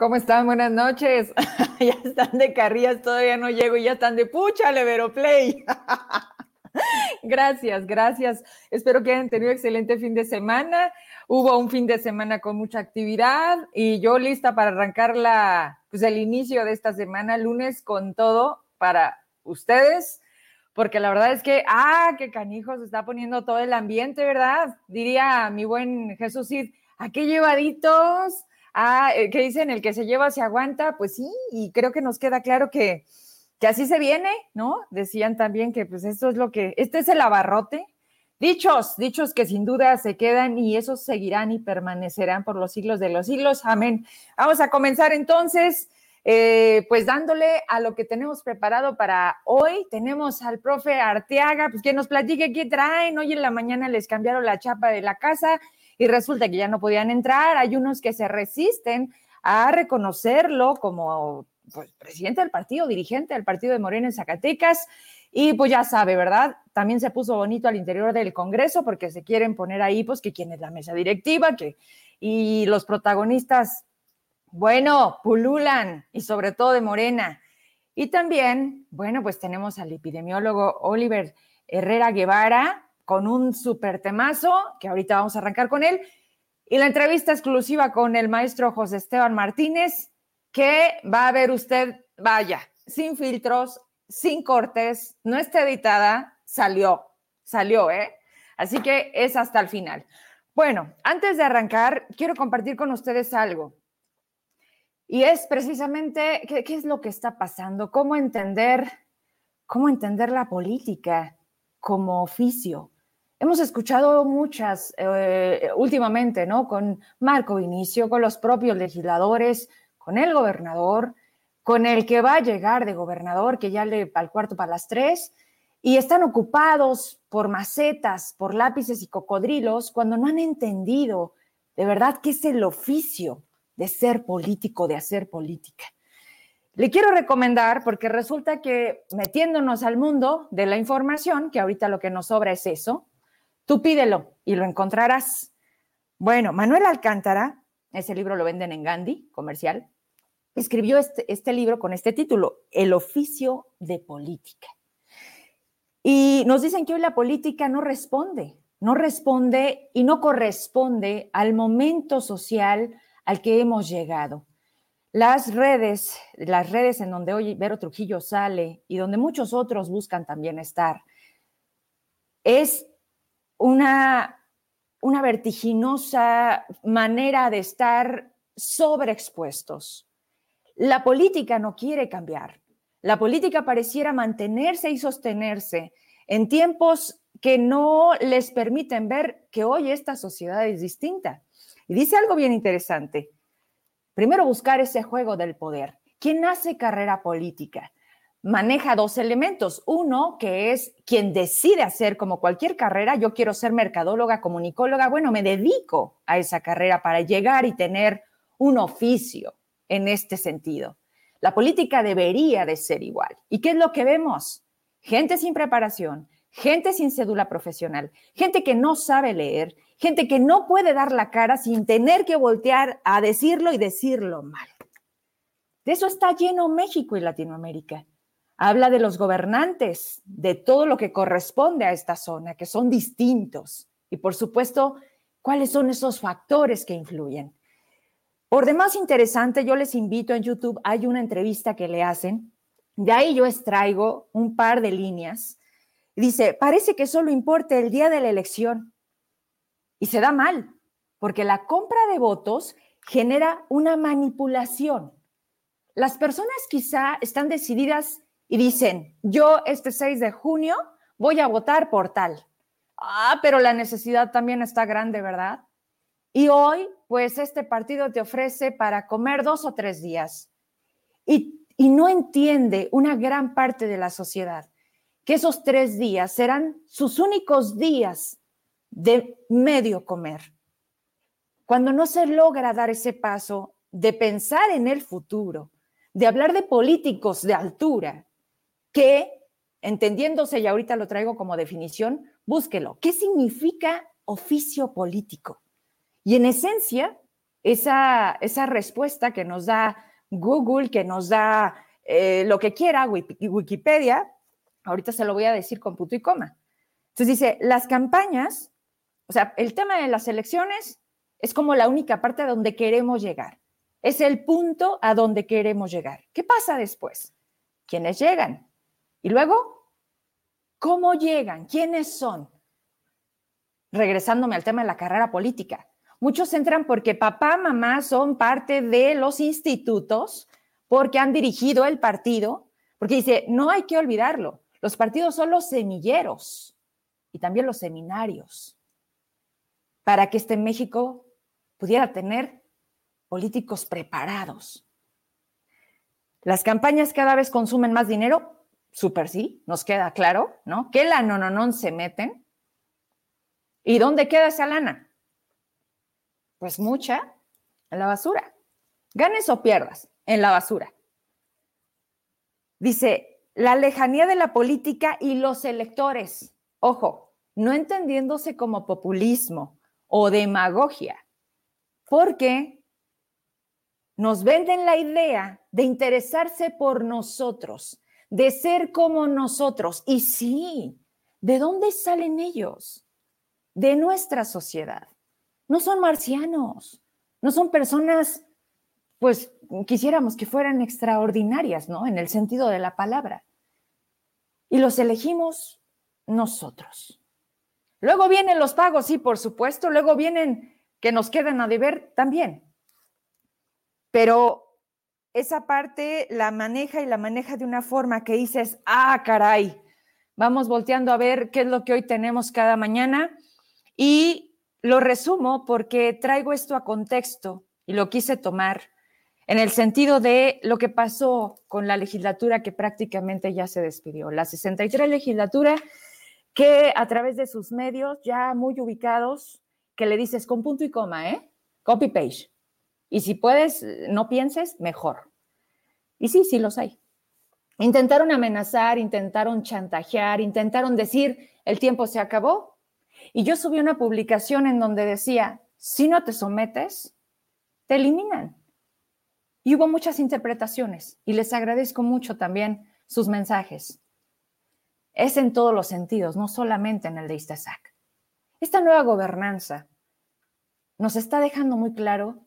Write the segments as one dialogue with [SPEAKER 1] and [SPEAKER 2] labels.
[SPEAKER 1] ¿Cómo están? Buenas noches. ya están de carrillas, todavía no llego y ya están de pucha, Levero Play. gracias, gracias. Espero que hayan tenido excelente fin de semana. Hubo un fin de semana con mucha actividad y yo lista para arrancar la, pues el inicio de esta semana, lunes, con todo para ustedes, porque la verdad es que, ah, qué canijo se está poniendo todo el ambiente, ¿verdad? Diría mi buen Jesús Cid, ¿a qué llevaditos? Ah, eh, ¿qué dicen? El que se lleva se aguanta, pues sí, y creo que nos queda claro que, que así se viene, ¿no? Decían también que pues esto es lo que, este es el abarrote. Dichos, dichos que sin duda se quedan y esos seguirán y permanecerán por los siglos de los siglos. Amén. Vamos a comenzar entonces, eh, pues dándole a lo que tenemos preparado para hoy. Tenemos al profe Arteaga, pues que nos platique qué traen. Hoy en la mañana les cambiaron la chapa de la casa y resulta que ya no podían entrar. Hay unos que se resisten a reconocerlo como pues, presidente del partido, dirigente del partido de Morena en Zacatecas. Y pues ya sabe, ¿verdad? También se puso bonito al interior del Congreso porque se quieren poner ahí, pues, que quién es la mesa directiva, que, y los protagonistas, bueno, pululan, y sobre todo de Morena. Y también, bueno, pues tenemos al epidemiólogo Oliver Herrera Guevara, con un súper temazo, que ahorita vamos a arrancar con él, y la entrevista exclusiva con el maestro José Esteban Martínez, que va a ver usted, vaya, sin filtros, sin cortes, no está editada, salió, salió, ¿eh? Así que es hasta el final. Bueno, antes de arrancar, quiero compartir con ustedes algo. Y es precisamente qué, qué es lo que está pasando, cómo entender, cómo entender la política como oficio. Hemos escuchado muchas eh, últimamente, ¿no? Con Marco Vinicio, con los propios legisladores, con el gobernador, con el que va a llegar de gobernador, que ya le al cuarto para las tres, y están ocupados por macetas, por lápices y cocodrilos, cuando no han entendido de verdad qué es el oficio de ser político, de hacer política. Le quiero recomendar, porque resulta que metiéndonos al mundo de la información, que ahorita lo que nos sobra es eso, Tú pídelo y lo encontrarás. Bueno, Manuel Alcántara, ese libro lo venden en Gandhi, comercial, escribió este, este libro con este título, El oficio de política. Y nos dicen que hoy la política no responde, no responde y no corresponde al momento social al que hemos llegado. Las redes, las redes en donde hoy Vero Trujillo sale y donde muchos otros buscan también estar, es una, una vertiginosa manera de estar sobreexpuestos. La política no quiere cambiar. La política pareciera mantenerse y sostenerse en tiempos que no les permiten ver que hoy esta sociedad es distinta. Y dice algo bien interesante. Primero, buscar ese juego del poder. ¿Quién hace carrera política? Maneja dos elementos. Uno, que es quien decide hacer como cualquier carrera, yo quiero ser mercadóloga, comunicóloga, bueno, me dedico a esa carrera para llegar y tener un oficio en este sentido. La política debería de ser igual. ¿Y qué es lo que vemos? Gente sin preparación, gente sin cédula profesional, gente que no sabe leer, gente que no puede dar la cara sin tener que voltear a decirlo y decirlo mal. De eso está lleno México y Latinoamérica habla de los gobernantes, de todo lo que corresponde a esta zona, que son distintos. Y por supuesto, cuáles son esos factores que influyen. Por demás interesante, yo les invito en YouTube, hay una entrevista que le hacen, de ahí yo extraigo un par de líneas. Dice, parece que solo importa el día de la elección. Y se da mal, porque la compra de votos genera una manipulación. Las personas quizá están decididas y dicen, yo este 6 de junio voy a votar por tal. Ah, pero la necesidad también está grande, ¿verdad? Y hoy, pues este partido te ofrece para comer dos o tres días. Y, y no entiende una gran parte de la sociedad que esos tres días serán sus únicos días de medio comer. Cuando no se logra dar ese paso de pensar en el futuro, de hablar de políticos de altura, que, entendiéndose, y ahorita lo traigo como definición, búsquelo. ¿Qué significa oficio político? Y en esencia, esa, esa respuesta que nos da Google, que nos da eh, lo que quiera, Wikipedia, ahorita se lo voy a decir con punto y coma. Entonces dice, las campañas, o sea, el tema de las elecciones es como la única parte a donde queremos llegar. Es el punto a donde queremos llegar. ¿Qué pasa después? ¿Quiénes llegan? Y luego, ¿cómo llegan? ¿Quiénes son? Regresándome al tema de la carrera política. Muchos entran porque papá, mamá son parte de los institutos, porque han dirigido el partido, porque dice, no hay que olvidarlo, los partidos son los semilleros y también los seminarios para que este México pudiera tener políticos preparados. Las campañas cada vez consumen más dinero, súper sí, nos queda claro, ¿no? Que la no, no, no se meten. ¿Y dónde queda esa lana? Pues mucha en la basura. Ganes o pierdas, en la basura. Dice, la lejanía de la política y los electores. Ojo, no entendiéndose como populismo o demagogia, porque nos venden la idea de interesarse por nosotros, de ser como nosotros. Y sí, ¿de dónde salen ellos? De nuestra sociedad no son marcianos, no son personas, pues quisiéramos que fueran extraordinarias, ¿no? En el sentido de la palabra. Y los elegimos nosotros. Luego vienen los pagos, sí, por supuesto, luego vienen que nos quedan a deber también. Pero esa parte la maneja y la maneja de una forma que dices, ah, caray, vamos volteando a ver qué es lo que hoy tenemos cada mañana y lo resumo porque traigo esto a contexto y lo quise tomar en el sentido de lo que pasó con la legislatura que prácticamente ya se despidió. La 63 legislatura que a través de sus medios ya muy ubicados, que le dices con punto y coma, ¿eh? Copy page. Y si puedes, no pienses, mejor. Y sí, sí los hay. Intentaron amenazar, intentaron chantajear, intentaron decir, el tiempo se acabó, y yo subí una publicación en donde decía, si no te sometes, te eliminan. Y hubo muchas interpretaciones y les agradezco mucho también sus mensajes. Es en todos los sentidos, no solamente en el de Istazac. Esta nueva gobernanza nos está dejando muy claro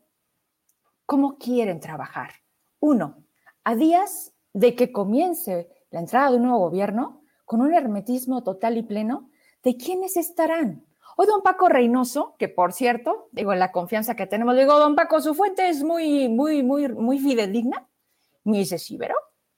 [SPEAKER 1] cómo quieren trabajar. Uno, a días de que comience la entrada de un nuevo gobierno, con un hermetismo total y pleno, ¿de quiénes estarán? Hoy don Paco Reynoso, que por cierto, digo, la confianza que tenemos, digo, don Paco, su fuente es muy, muy, muy, muy fidedigna. Me dice, sí,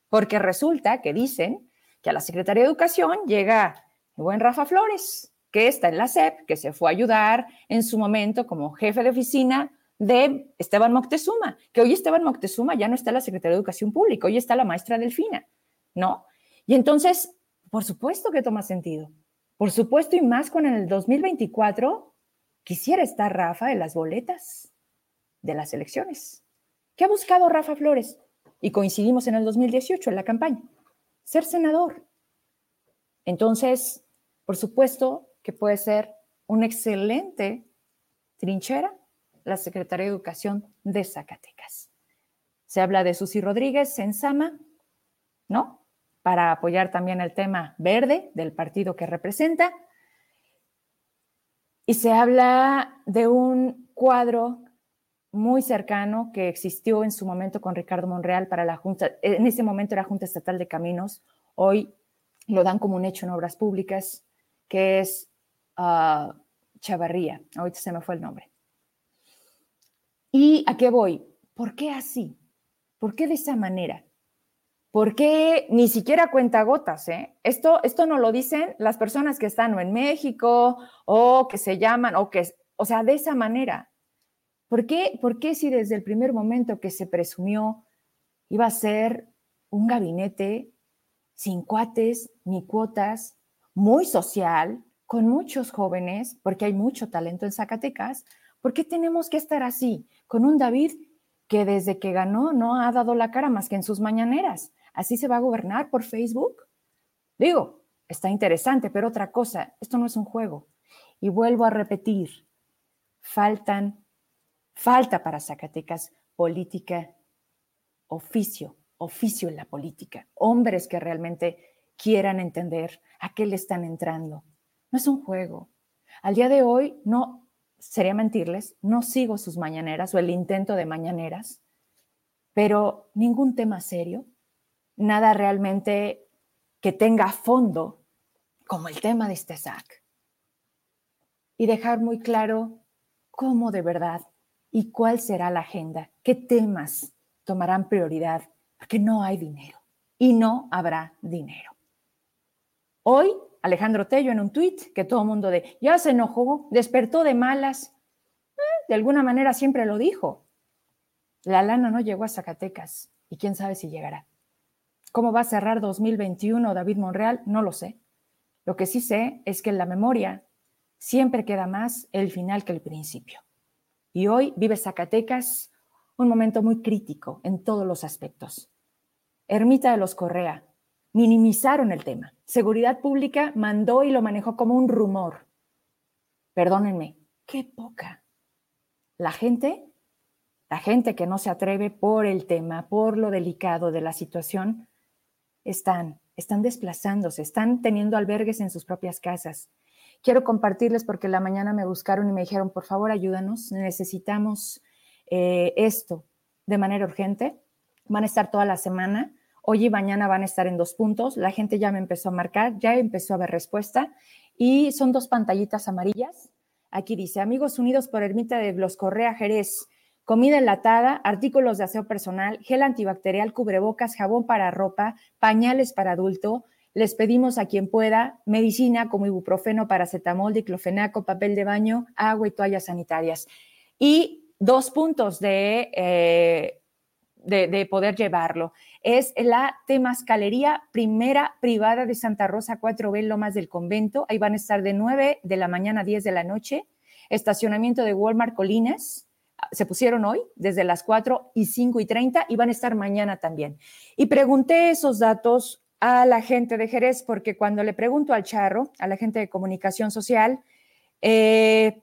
[SPEAKER 1] porque resulta que dicen que a la Secretaría de Educación llega el buen Rafa Flores, que está en la SEP, que se fue a ayudar en su momento como jefe de oficina de Esteban Moctezuma, que hoy Esteban Moctezuma ya no está la Secretaría de Educación Pública, hoy está la maestra Delfina, ¿no? Y entonces, por supuesto que toma sentido. Por supuesto, y más con el 2024, quisiera estar Rafa en las boletas de las elecciones. ¿Qué ha buscado Rafa Flores? Y coincidimos en el 2018 en la campaña. Ser senador. Entonces, por supuesto que puede ser una excelente trinchera la Secretaría de Educación de Zacatecas. Se habla de Susi Rodríguez en Sama, ¿no? para apoyar también el tema verde del partido que representa. Y se habla de un cuadro muy cercano que existió en su momento con Ricardo Monreal para la Junta, en ese momento era Junta Estatal de Caminos, hoy lo dan como un hecho en obras públicas, que es uh, Chavarría, ahorita se me fue el nombre. ¿Y a qué voy? ¿Por qué así? ¿Por qué de esa manera? porque ni siquiera cuenta gotas, ¿eh? Esto, esto no lo dicen las personas que están en México o que se llaman, o que, o sea, de esa manera. ¿Por qué, ¿Por qué si desde el primer momento que se presumió iba a ser un gabinete sin cuates ni cuotas, muy social, con muchos jóvenes, porque hay mucho talento en Zacatecas, ¿por qué tenemos que estar así, con un David que desde que ganó no ha dado la cara más que en sus mañaneras? ¿Así se va a gobernar por Facebook? Digo, está interesante, pero otra cosa, esto no es un juego. Y vuelvo a repetir, faltan Falta para Zacatecas política, oficio, oficio en la política, hombres que realmente quieran entender a qué le están entrando. No es un juego. Al día de hoy, no, sería mentirles, no sigo sus mañaneras o el intento de mañaneras, pero ningún tema serio, nada realmente que tenga fondo como el tema de este SAC. Y dejar muy claro cómo de verdad y cuál será la agenda, qué temas tomarán prioridad, porque no hay dinero y no habrá dinero. Hoy, Alejandro Tello en un tuit que todo el mundo de, ya se enojó, despertó de malas, eh, de alguna manera siempre lo dijo. La lana no llegó a Zacatecas y quién sabe si llegará. ¿Cómo va a cerrar 2021 David Monreal? No lo sé. Lo que sí sé es que en la memoria siempre queda más el final que el principio. Y hoy vive Zacatecas un momento muy crítico en todos los aspectos. Ermita de los Correa, minimizaron el tema. Seguridad Pública mandó y lo manejó como un rumor. Perdónenme, qué poca. La gente, la gente que no se atreve por el tema, por lo delicado de la situación, están, están desplazándose, están teniendo albergues en sus propias casas. Quiero compartirles porque la mañana me buscaron y me dijeron, por favor, ayúdanos, necesitamos eh, esto de manera urgente. Van a estar toda la semana Hoy y mañana van a estar en dos puntos. La gente ya me empezó a marcar, ya empezó a ver respuesta y son dos pantallitas amarillas. Aquí dice, amigos unidos por Ermita de Los Correa Jerez, comida enlatada, artículos de aseo personal, gel antibacterial, cubrebocas, jabón para ropa, pañales para adulto. Les pedimos a quien pueda medicina como ibuprofeno, paracetamol, diclofenaco, papel de baño, agua y toallas sanitarias. Y dos puntos de, eh, de, de poder llevarlo es la Temascalería Primera Privada de Santa Rosa 4B Lomas del Convento. Ahí van a estar de 9 de la mañana a 10 de la noche. Estacionamiento de Walmart Colinas. Se pusieron hoy desde las 4 y 5 y 30 y van a estar mañana también. Y pregunté esos datos a la gente de Jerez porque cuando le pregunto al charro, a la gente de comunicación social, eh,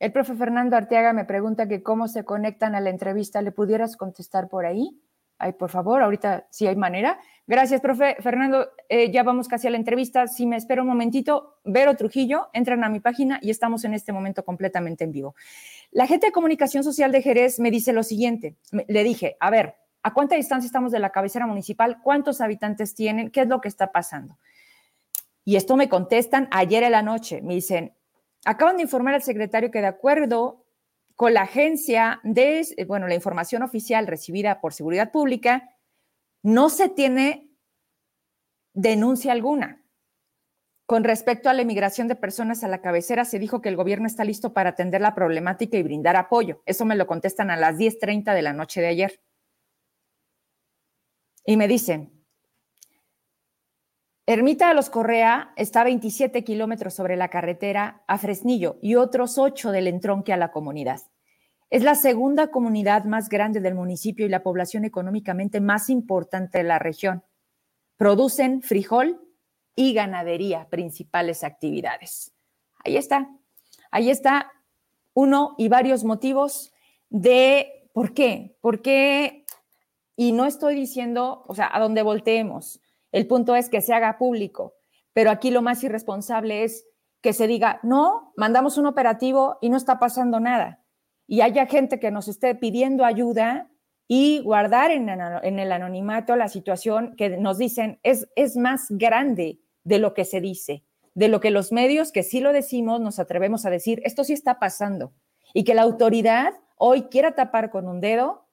[SPEAKER 1] el profe Fernando Arteaga me pregunta que cómo se conectan a la entrevista. ¿Le pudieras contestar por ahí? Ay, por favor, ahorita sí hay manera. Gracias, profe. Fernando, eh, ya vamos casi a la entrevista. Si me espera un momentito, Vero Trujillo, entran a mi página y estamos en este momento completamente en vivo. La gente de comunicación social de Jerez me dice lo siguiente. Le dije, a ver, ¿a cuánta distancia estamos de la cabecera municipal? ¿Cuántos habitantes tienen? ¿Qué es lo que está pasando? Y esto me contestan ayer en la noche. Me dicen, acaban de informar al secretario que de acuerdo con la agencia de, eh, bueno, la información oficial recibida por Seguridad Pública, no se tiene denuncia alguna. Con respecto a la emigración de personas a la cabecera, se dijo que el gobierno está listo para atender la problemática y brindar apoyo. Eso me lo contestan a las 10.30 de la noche de ayer. Y me dicen, Ermita de los Correa está a 27 kilómetros sobre la carretera a Fresnillo y otros 8 del entronque a la comunidad. Es la segunda comunidad más grande del municipio y la población económicamente más importante de la región. Producen frijol y ganadería, principales actividades. Ahí está. Ahí está uno y varios motivos de por qué. ¿Por qué? Y no estoy diciendo, o sea, a donde volteemos el punto es que se haga público, pero aquí lo más irresponsable es que se diga, no, mandamos un operativo y no está pasando nada. Y haya gente que nos esté pidiendo ayuda y guardar en, el anonimato la situación que nos dicen es, es más grande de lo que se dice, de lo que los medios que sí lo decimos nos atrevemos a decir, esto sí está pasando. Y que la autoridad hoy quiera tapar con un dedo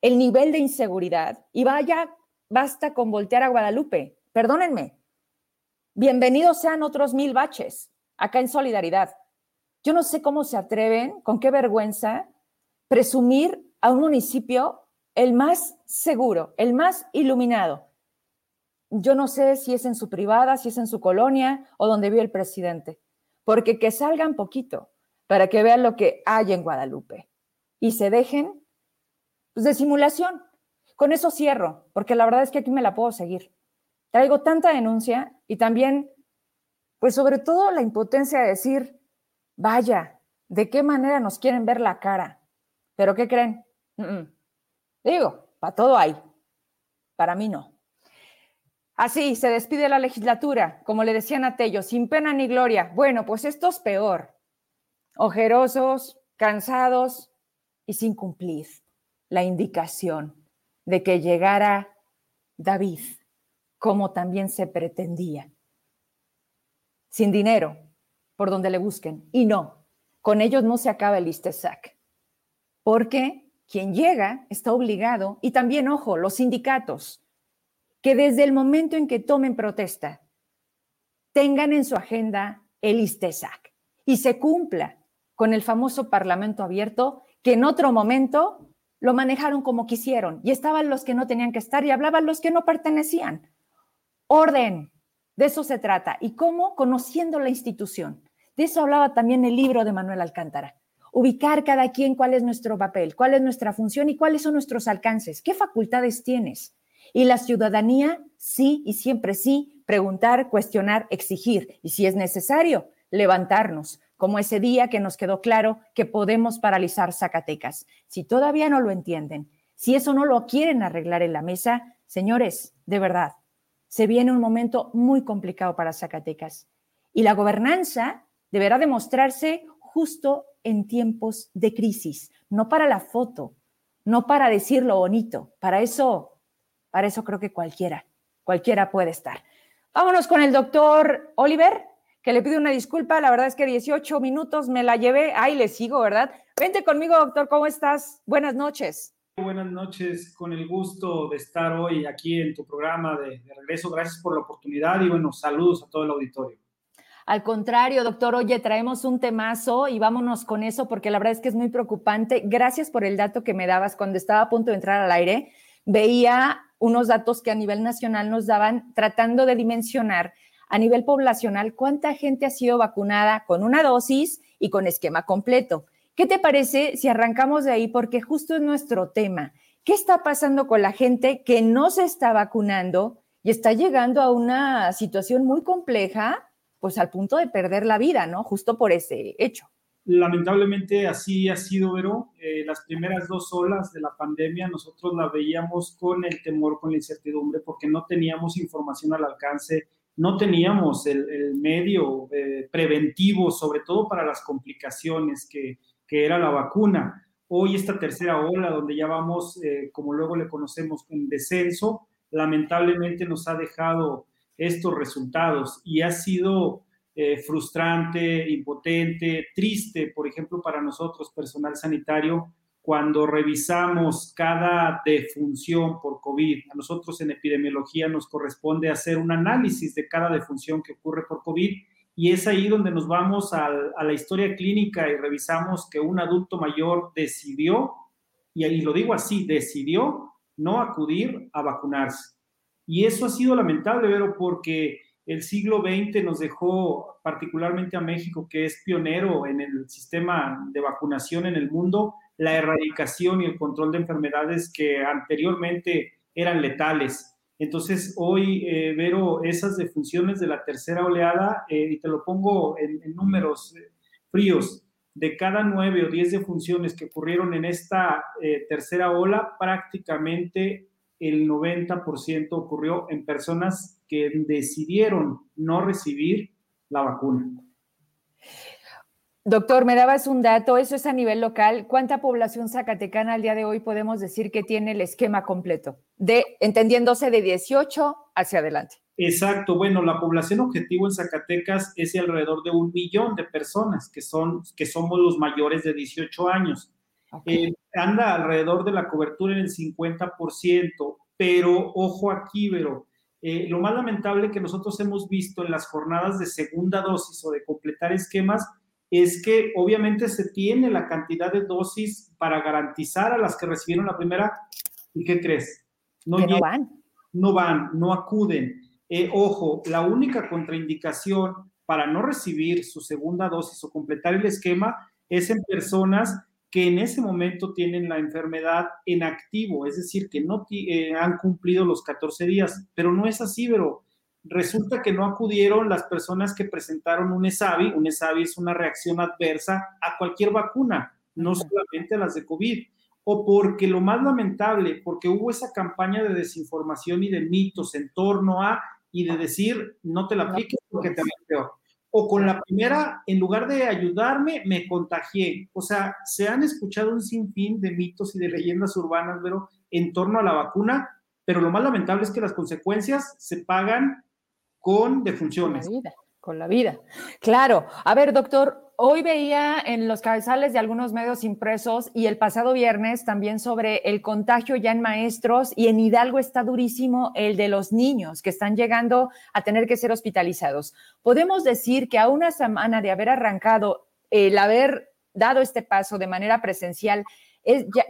[SPEAKER 1] el nivel de inseguridad y vaya basta con voltear a Guadalupe. Perdónenme. Bienvenidos sean otros mil baches acá en solidaridad. Yo no sé cómo se atreven, con qué vergüenza, presumir a un municipio el más seguro, el más iluminado. Yo no sé si es en su privada, si es en su colonia o donde vive el presidente, porque que salgan poquito para que vean lo que hay en Guadalupe y se dejen pues, de simulación. Con eso cierro, porque la verdad es que aquí me la puedo seguir. Traigo tanta denuncia y también, pues sobre todo la impotencia de decir, vaya, de qué manera nos quieren ver la cara. ¿Pero qué creen? Digo, para todo hay. Para mí no. Así se despide la legislatura, como le decían a Tello, sin pena ni gloria. Bueno, pues esto es peor. Ojerosos, cansados y sin cumplir la indicación de que llegara David, como también se pretendía. Sin dinero, por donde le busquen. Y no, con ellos no se acaba el ISTESAC. Porque quien llega está obligado, y también, ojo, los sindicatos, que desde el momento en que tomen protesta, tengan en su agenda el ISTESAC y se cumpla con el famoso Parlamento abierto, que en otro momento lo manejaron como quisieron y estaban los que no tenían que estar y hablaban los que no pertenecían. Orden, de eso se trata. ¿Y cómo? Conociendo la institución. De eso hablaba también el libro de Manuel Alcántara. Ubicar cada quien cuál es nuestro papel, cuál es nuestra función y cuáles son nuestros alcances, qué facultades tienes, y la ciudadanía, sí y siempre sí, preguntar, cuestionar, exigir y si es necesario, levantarnos, como ese día que nos quedó claro que podemos paralizar Zacatecas. Si todavía no lo entienden, si eso no lo quieren arreglar en la mesa, señores, de verdad, se viene un momento muy complicado para Zacatecas. Y la gobernanza deberá demostrarse justo en tiempos de crisis, no para la foto, no para decir lo bonito, para eso para eso creo que cualquiera, cualquiera puede estar. Vámonos con el doctor Oliver, que le pido una disculpa. La verdad es que 18 minutos me la llevé. Ahí le sigo, ¿verdad? Vente conmigo, doctor. ¿Cómo estás? Buenas noches.
[SPEAKER 2] Buenas noches, con el gusto de estar hoy aquí en tu programa de, de, regreso. Gracias por la oportunidad y bueno, saludos a todo el auditorio.
[SPEAKER 1] Al contrario, doctor, oye, traemos un temazo y vámonos con eso porque la verdad es que es muy preocupante. Gracias por el dato que me dabas cuando estaba a punto de entrar al aire. Veía unos datos que a nivel nacional nos daban tratando de dimensionar a nivel poblacional cuánta gente ha sido vacunada con una dosis y con esquema completo. ¿Qué te parece si arrancamos de ahí? Porque justo es nuestro tema. ¿Qué está pasando con la gente que no se está vacunando y está llegando a una situación muy compleja, pues al punto de perder la vida, ¿no? Justo por ese hecho.
[SPEAKER 2] Lamentablemente así ha sido, Vero. Eh, las primeras dos olas de la pandemia nosotros la veíamos con el temor, con la incertidumbre, porque no teníamos información al alcance, no teníamos el, medio eh, preventivo, sobre todo para las complicaciones que, que, era la vacuna. Hoy esta tercera ola, donde ya vamos, eh, como luego le conocemos, en descenso, lamentablemente nos ha dejado estos resultados y ha sido eh, frustrante, impotente, triste, por ejemplo, para nosotros, personal sanitario, cuando revisamos cada defunción por COVID. A nosotros en epidemiología nos corresponde hacer un análisis de cada defunción que ocurre por COVID y es ahí donde nos vamos a, a la historia clínica y revisamos que un adulto mayor decidió, y lo digo así, decidió no acudir a vacunarse. Y eso ha sido lamentable, pero porque el siglo XX nos dejó, particularmente a México, que es pionero en el sistema de vacunación en el mundo, la erradicación y el control de enfermedades que anteriormente eran letales. Entonces, hoy, eh, Vero, esas defunciones de la tercera oleada, eh, y te lo pongo en, números eh, fríos, de cada nueve o diez defunciones que ocurrieron en esta eh, tercera ola, prácticamente el 90% ocurrió en personas que decidieron no recibir la vacuna.
[SPEAKER 1] Doctor, me dabas un dato, eso es a nivel local. ¿Cuánta población zacatecana al día de hoy podemos decir que tiene el esquema completo? De, entendiéndose de 18 hacia adelante.
[SPEAKER 2] Exacto, bueno, la población objetivo en Zacatecas es alrededor de un millón de personas que, son, que somos los mayores de 18 años. Eh, anda alrededor de la cobertura en el 50%, pero ojo aquí, pero eh, lo más lamentable que nosotros hemos visto en las jornadas de segunda dosis o de completar esquemas es que obviamente se tiene la cantidad de dosis para garantizar a las que recibieron la primera. ¿Y qué crees?
[SPEAKER 1] No, no van.
[SPEAKER 2] No van, no acuden. Eh, ojo, la única contraindicación para no recibir su segunda dosis o completar el esquema es en personas que en ese momento tienen la enfermedad en activo, es decir, que no eh, han cumplido los 14 días, pero no es así, pero resulta que no acudieron las personas que presentaron un ESAVI. Un ESAVI es una reacción adversa a cualquier vacuna, no solamente a las de COVID. O porque lo más lamentable, porque hubo esa campaña de desinformación y de mitos en torno a y de decir, no te la apliques porque te va peor. O con la primera, en lugar de ayudarme, me contagié. O sea, se han escuchado un sinfín de mitos y de leyendas urbanas, pero en torno a la vacuna, pero lo más lamentable es que las consecuencias se pagan con defunciones.
[SPEAKER 1] Con la vida, con la vida. Claro. A ver, doctor, hoy veía en los cabezales de algunos medios impresos y el pasado viernes también sobre el contagio ya en maestros y en Hidalgo está durísimo el de los niños que están llegando a tener que ser hospitalizados. Podemos decir que a una semana de haber arrancado el haber dado este paso de manera presencial,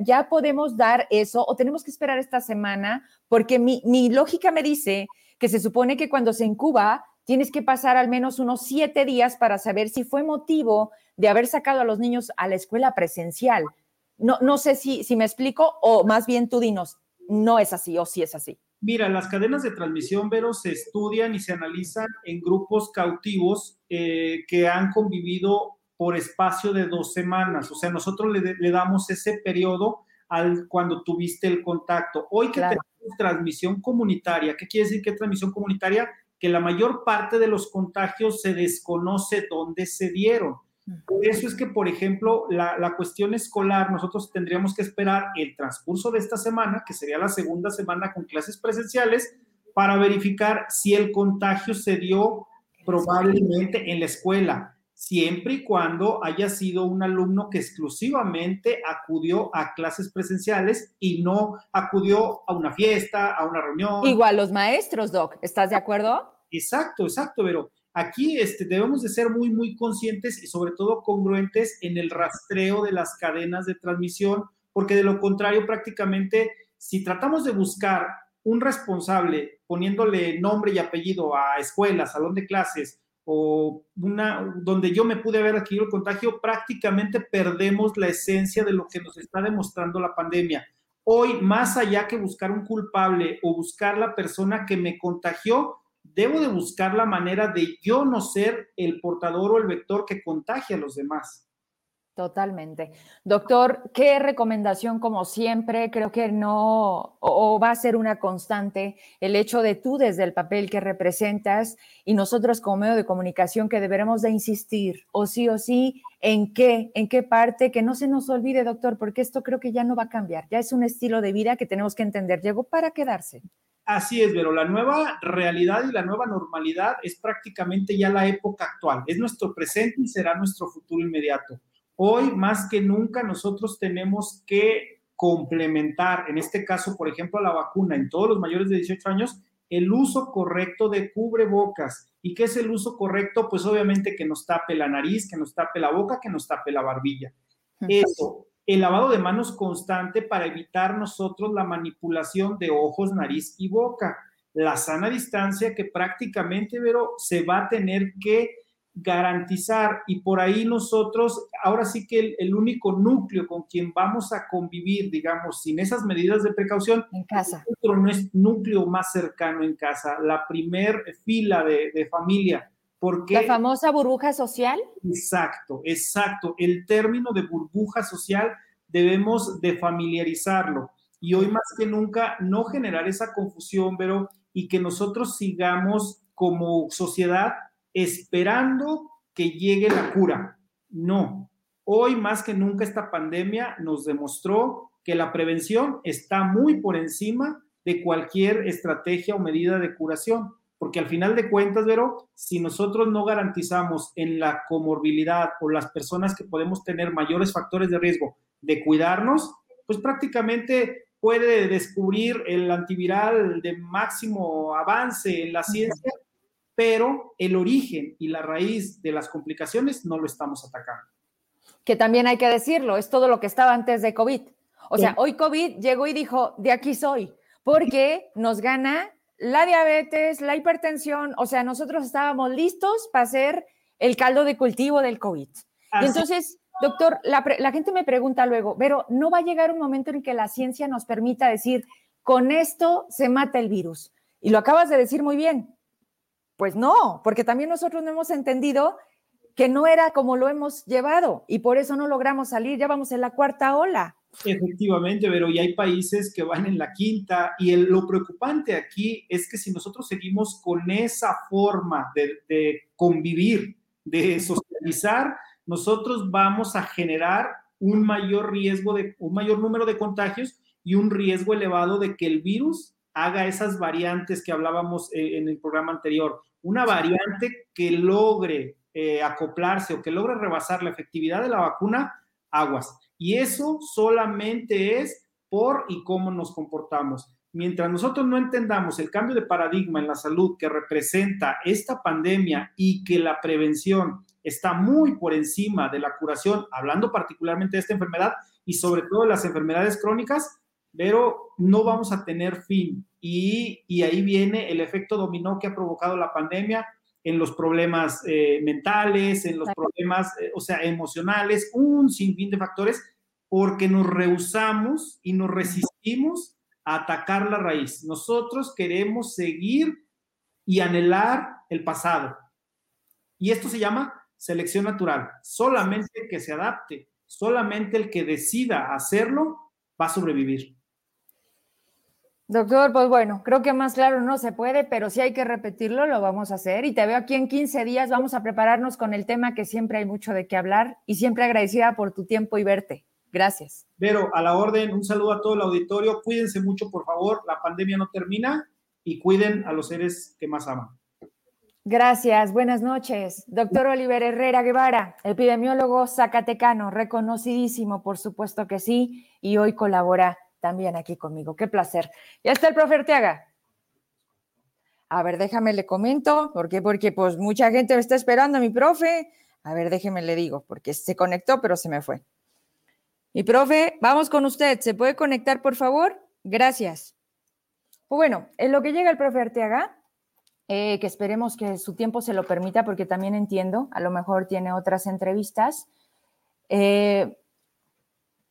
[SPEAKER 1] ya, podemos dar eso o tenemos que esperar esta semana porque mi, mi lógica me dice que se supone que cuando se incuba tienes que pasar al menos unos siete días para saber si fue motivo de haber sacado a los niños a la escuela presencial. No, no sé si, si me explico o más bien tú dinos, no es así o sí es así.
[SPEAKER 2] Mira, las cadenas de transmisión, Vero, se estudian y se analizan en grupos cautivos eh, que han convivido por espacio de dos semanas. O sea, nosotros le, damos ese periodo al cuando tuviste el contacto. Hoy que tenemos transmisión comunitaria, ¿qué quiere decir que transmisión comunitaria? Que la mayor parte de los contagios se desconoce dónde se dieron. Por eso es que, por ejemplo, la, la, cuestión escolar, nosotros tendríamos que esperar el transcurso de esta semana, que sería la segunda semana con clases presenciales, para verificar si el contagio se dio probablemente en la escuela siempre y cuando haya sido un alumno que exclusivamente acudió a clases presenciales y no acudió a una fiesta, a una reunión.
[SPEAKER 1] Igual los maestros, Doc, ¿estás de acuerdo?
[SPEAKER 2] Exacto, exacto, pero aquí este, debemos de ser muy, muy conscientes y sobre todo congruentes en el rastreo de las cadenas de transmisión, porque de lo contrario prácticamente si tratamos de buscar un responsable poniéndole nombre y apellido a escuela, salón de clases, o una donde yo me pude haber adquirido el contagio, prácticamente perdemos la esencia de lo que nos está demostrando la pandemia. Hoy, más allá que buscar un culpable o buscar la persona que me contagió, debo de buscar la manera de yo no ser el portador o el vector que contagia a los demás.
[SPEAKER 1] Totalmente. Doctor, ¿qué recomendación, como siempre, creo que no, o, va a ser una constante, el hecho de tú desde el papel que representas y nosotros como medio de comunicación que deberemos de insistir, o sí o sí, en qué, en qué parte, que no se nos olvide, doctor, porque esto creo que ya no va a cambiar, ya es un estilo de vida que tenemos que entender, llegó para quedarse.
[SPEAKER 2] Así es, pero la nueva realidad y la nueva normalidad es prácticamente ya la época actual, es nuestro presente y será nuestro futuro inmediato. Hoy más que nunca nosotros tenemos que complementar, en este caso, por ejemplo, a la vacuna en todos los mayores de 18 años, el uso correcto de cubrebocas. ¿Y qué es el uso correcto? Pues obviamente que nos tape la nariz, que nos tape la boca, que nos tape la barbilla. Eso, el lavado de manos constante para evitar nosotros la manipulación de ojos, nariz y boca. La sana distancia que prácticamente, pero se va a tener que garantizar y por ahí nosotros, ahora sí que el, único núcleo con quien vamos a convivir, digamos, sin esas medidas de precaución,
[SPEAKER 1] en casa.
[SPEAKER 2] es núcleo más cercano en casa, la primer fila de, familia. Porque,
[SPEAKER 1] la famosa burbuja social.
[SPEAKER 2] Exacto, exacto. El término de burbuja social debemos de familiarizarlo y hoy más que nunca no generar esa confusión, pero y que nosotros sigamos como sociedad esperando que llegue la cura. No. Hoy más que nunca esta pandemia nos demostró que la prevención está muy por encima de cualquier estrategia o medida de curación, porque al final de cuentas, Vero, si nosotros no garantizamos en la comorbilidad o las personas que podemos tener mayores factores de riesgo de cuidarnos, pues prácticamente puede descubrir el antiviral de máximo avance en la ciencia pero el origen y la raíz de las complicaciones no lo estamos atacando.
[SPEAKER 1] Que también hay que decirlo, es todo lo que estaba antes de COVID. O sea, hoy COVID llegó y dijo, de aquí soy, porque nos gana la diabetes, la hipertensión, o sea, nosotros estábamos listos para hacer el caldo de cultivo del COVID. Y entonces, doctor, la, la gente me pregunta luego, pero ¿no va a llegar un momento en que la ciencia nos permita decir, con esto se mata el virus? Y lo acabas de decir muy bien, Pues no, porque también nosotros no hemos entendido que no era como lo hemos llevado y por eso no logramos salir, ya vamos en la cuarta ola.
[SPEAKER 2] Efectivamente, pero y hay países que van en la quinta y lo preocupante aquí es que si nosotros seguimos con esa forma de, de convivir, de socializar, nosotros vamos a generar un mayor riesgo de un mayor número de contagios y un riesgo elevado de que el virus haga esas variantes que hablábamos eh, en el programa anterior. Una variante que logre eh, acoplarse o que logre rebasar la efectividad de la vacuna, aguas. Y eso solamente es por y cómo nos comportamos. Mientras nosotros no entendamos el cambio de paradigma en la salud que representa esta pandemia y que la prevención está muy por encima de la curación, hablando particularmente de esta enfermedad y sobre todo de las enfermedades crónicas, pero no vamos a tener fin. Y, ahí viene el efecto dominó que ha provocado la pandemia en los problemas eh, mentales, en los problemas, eh, o sea, emocionales, un sinfín de factores, porque nos rehusamos y nos resistimos a atacar la raíz. Nosotros queremos seguir y anhelar el pasado. Y esto se llama selección natural. Solamente el que se adapte, solamente el que decida hacerlo, va a sobrevivir.
[SPEAKER 1] Doctor, pues bueno, creo que más claro no se puede, pero si hay que repetirlo, lo vamos a hacer. Y te veo aquí en 15 días, vamos a prepararnos con el tema que siempre hay mucho de qué hablar y siempre agradecida por tu tiempo y verte. Gracias.
[SPEAKER 2] Vero, a la orden, un saludo a todo el auditorio. Cuídense mucho, por favor. La pandemia no termina y cuiden a los seres que más aman.
[SPEAKER 1] Gracias, buenas noches. Doctor Oliver Herrera Guevara, epidemiólogo zacatecano, reconocidísimo, por supuesto que sí, y hoy colabora también aquí conmigo. Qué placer. Ya está el profe Arteaga. A ver, déjame le comento, ¿por qué? Porque pues mucha gente me está esperando, mi profe. A ver, déjeme le digo, porque se conectó, pero se me fue. Mi profe, vamos con usted. ¿Se puede conectar, por favor? Gracias. Pues bueno, en lo que llega el profe Arteaga, eh, que esperemos que su tiempo se lo permita, porque también entiendo, a lo mejor tiene otras entrevistas. Eh,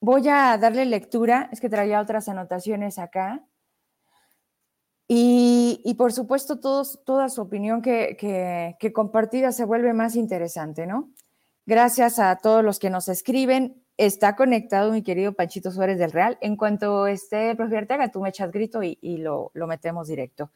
[SPEAKER 1] voy a darle lectura, es que traía otras anotaciones acá. Y, por supuesto, todos, toda su opinión que, que, compartida se vuelve más interesante, ¿no? Gracias a todos los que nos escriben. Está conectado mi querido Panchito Suárez del Real. En cuanto esté, profe Arteaga, tú me echas grito y, lo, metemos directo.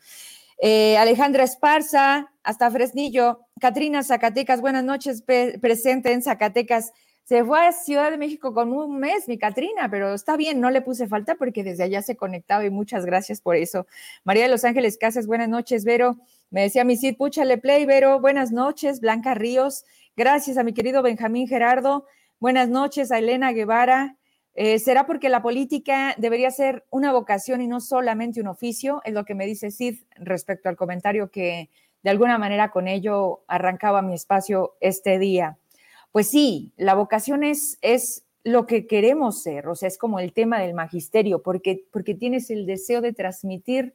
[SPEAKER 1] Eh, Alejandra Esparza, hasta Fresnillo. Katrina Zacatecas, buenas noches, presente en Zacatecas. Se fue a Ciudad de México con un mes, mi Catrina, pero está bien, no le puse falta porque desde allá se conectaba y muchas gracias por eso. María de Los Ángeles Casas, buenas noches, Vero. Me decía mi Cid, púchale play, Vero. Buenas noches, Blanca Ríos. Gracias a mi querido Benjamín Gerardo. Buenas noches a Elena Guevara. Eh, ¿Será porque la política debería ser una vocación y no solamente un oficio? Es lo que me dice Cid respecto al comentario que de alguna manera con ello arrancaba mi espacio este día. Pues sí, la vocación es, es lo que queremos ser, o sea, es como el tema del magisterio, porque, porque tienes el deseo de transmitir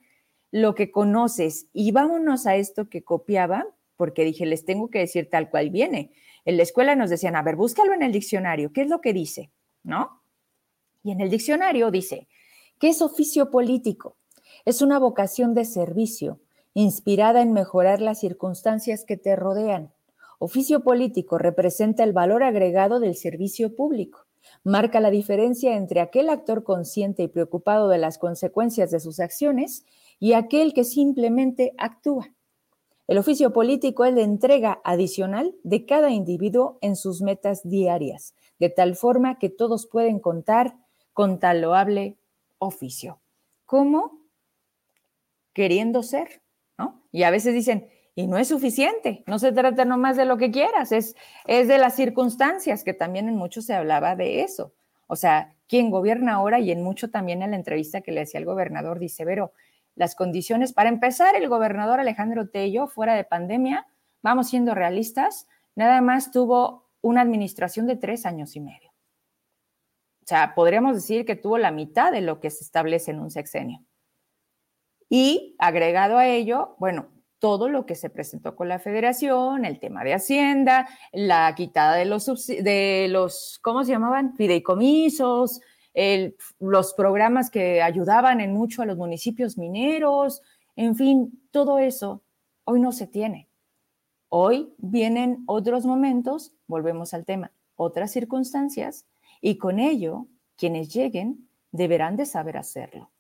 [SPEAKER 1] lo que conoces. Y vámonos a esto que copiaba, porque dije, les tengo que decir tal cual viene. En la escuela nos decían, a ver, búscalo en el diccionario, ¿qué es lo que dice? ¿No? Y en el diccionario dice, ¿qué es oficio político? Es una vocación de servicio, inspirada en mejorar las circunstancias que te rodean Oficio político representa el valor agregado del servicio público. Marca la diferencia entre aquel actor consciente y preocupado de las consecuencias de sus acciones y aquel que simplemente actúa. El oficio político es la entrega adicional de cada individuo en sus metas diarias, de tal forma que todos pueden contar con tal loable oficio. ¿Cómo? Queriendo ser, ¿no? Y a veces dicen, y no es suficiente, no se trata nomás de lo que quieras, es, es de las circunstancias, que también en mucho se hablaba de eso. O sea, quien gobierna ahora y en mucho también en la entrevista que le hacía el gobernador, dice, Vero, las condiciones, para empezar, el gobernador Alejandro Tello, fuera de pandemia, vamos siendo realistas, nada más tuvo una administración de tres años y medio. O sea, podríamos decir que tuvo la mitad de lo que se establece en un sexenio. Y agregado a ello, bueno, todo lo que se presentó con la federación, el tema de Hacienda, la quitada de los, de los ¿cómo se llamaban? Fideicomisos, los programas que ayudaban en mucho a los municipios mineros, en fin, todo eso Hoy no se tiene. Hoy vienen otros momentos, volvemos al tema, otras circunstancias, y con ello, quienes lleguen deberán de saber hacerlo.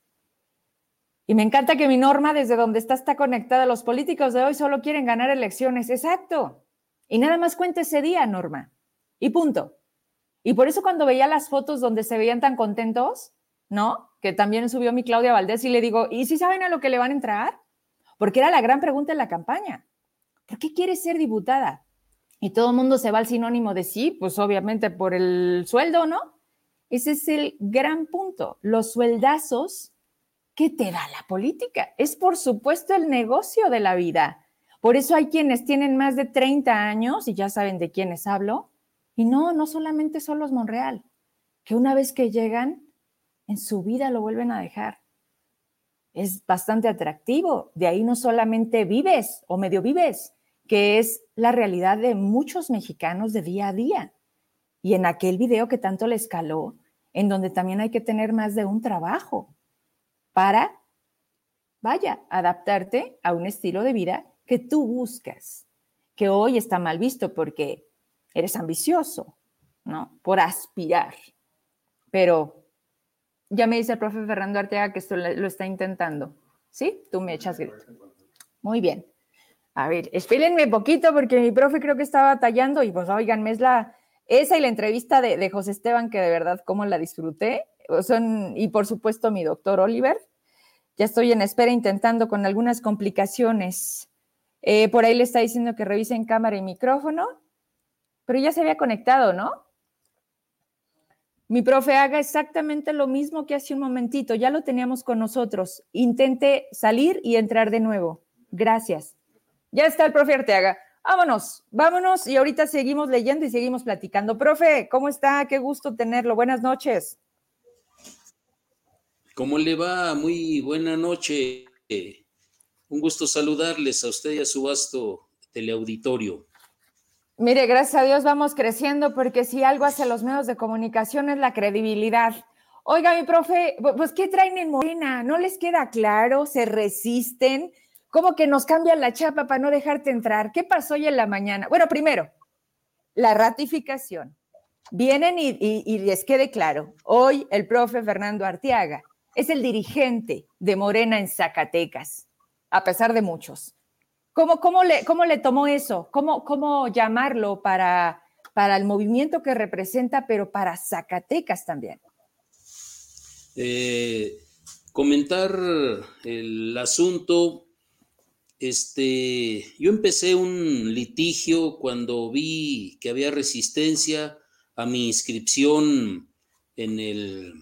[SPEAKER 1] Y me encanta que mi norma, desde donde está, está conectada. Los políticos de hoy solo quieren ganar elecciones. Exacto. Y nada más cuenta ese día, Norma. Y punto. Y por eso cuando veía las fotos donde se veían tan contentos, ¿no? Que también subió mi Claudia Valdés y le digo, ¿y si saben a lo que le van a entrar? Porque era la gran pregunta en la campaña. ¿Por qué quiere ser diputada? Y todo el mundo se va al sinónimo de sí, pues obviamente por el sueldo, ¿no? Ese es el gran punto. Los sueldazos que te da la política. Es por supuesto el negocio de la vida. Por eso hay quienes tienen más de 30 años, y ya saben de quiénes hablo, y no, no solamente son los Monreal, que una vez que llegan, en su vida lo vuelven a dejar. Es bastante atractivo. De ahí no solamente vives o medio vives, que es la realidad de muchos mexicanos de día a día. Y en aquel video que tanto le escaló, en donde también hay que tener más de un trabajo para, vaya, adaptarte a un estilo de vida que tú buscas, que hoy está mal visto porque eres ambicioso, ¿no? Por aspirar. Pero ya me dice el profe Fernando Arteaga que esto lo está intentando. ¿Sí? Tú me echas grito. Muy bien. A ver, espérenme poquito porque mi profe creo que estaba batallando y pues oigan, es la, esa y la entrevista de, de José Esteban que de verdad cómo la disfruté. Son, y por supuesto mi doctor Oliver. Ya estoy en espera intentando con algunas complicaciones. Eh, por ahí le está diciendo que revisen cámara y micrófono, pero ya se había conectado, ¿no? Mi profe haga exactamente lo mismo que hace un momentito, ya lo teníamos con nosotros. Intente salir y entrar de nuevo. Gracias. Ya está el profe Arteaga. Vámonos, vámonos y ahorita seguimos leyendo y seguimos platicando. Profe, ¿cómo está? Qué gusto tenerlo. Buenas noches.
[SPEAKER 3] ¿Cómo le va? Muy buena noche. Un gusto saludarles a usted y a su vasto teleauditorio.
[SPEAKER 1] Mire, gracias a Dios vamos creciendo porque si algo hace los medios de comunicación es la credibilidad. Oiga, mi profe, pues ¿qué traen en Morena? ¿No les queda claro? ¿Se resisten? ¿Cómo que nos cambian la chapa para no dejarte entrar? ¿Qué pasó hoy en la mañana? Bueno, primero, la ratificación. Vienen y, y, les quede claro, hoy el profe Fernando Artiaga es el dirigente de Morena en Zacatecas, a pesar de muchos. ¿Cómo, cómo, le, cómo le, tomó eso? ¿Cómo, cómo llamarlo para, para, el movimiento que representa, pero para Zacatecas también?
[SPEAKER 3] Eh, comentar el asunto este, yo empecé un litigio cuando vi que había resistencia a mi inscripción en el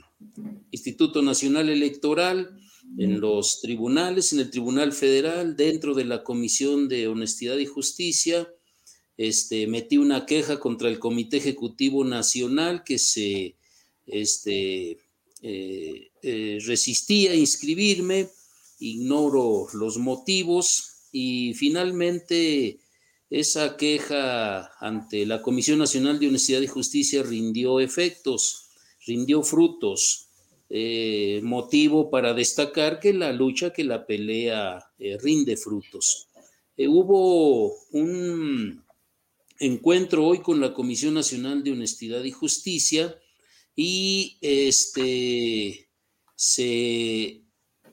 [SPEAKER 3] Instituto Nacional Electoral, en los tribunales, en el Tribunal Federal, dentro de la Comisión de Honestidad y Justicia. Este, metí una queja contra el Comité Ejecutivo Nacional que se este, eh, eh, resistía a inscribirme ignoro los motivos y finalmente esa queja ante la Comisión Nacional de Honestidad y Justicia rindió efectos, rindió frutos, eh, motivo para destacar que la lucha, que la pelea eh, rinde frutos. Eh, hubo un encuentro hoy con la Comisión Nacional de Honestidad y Justicia y este se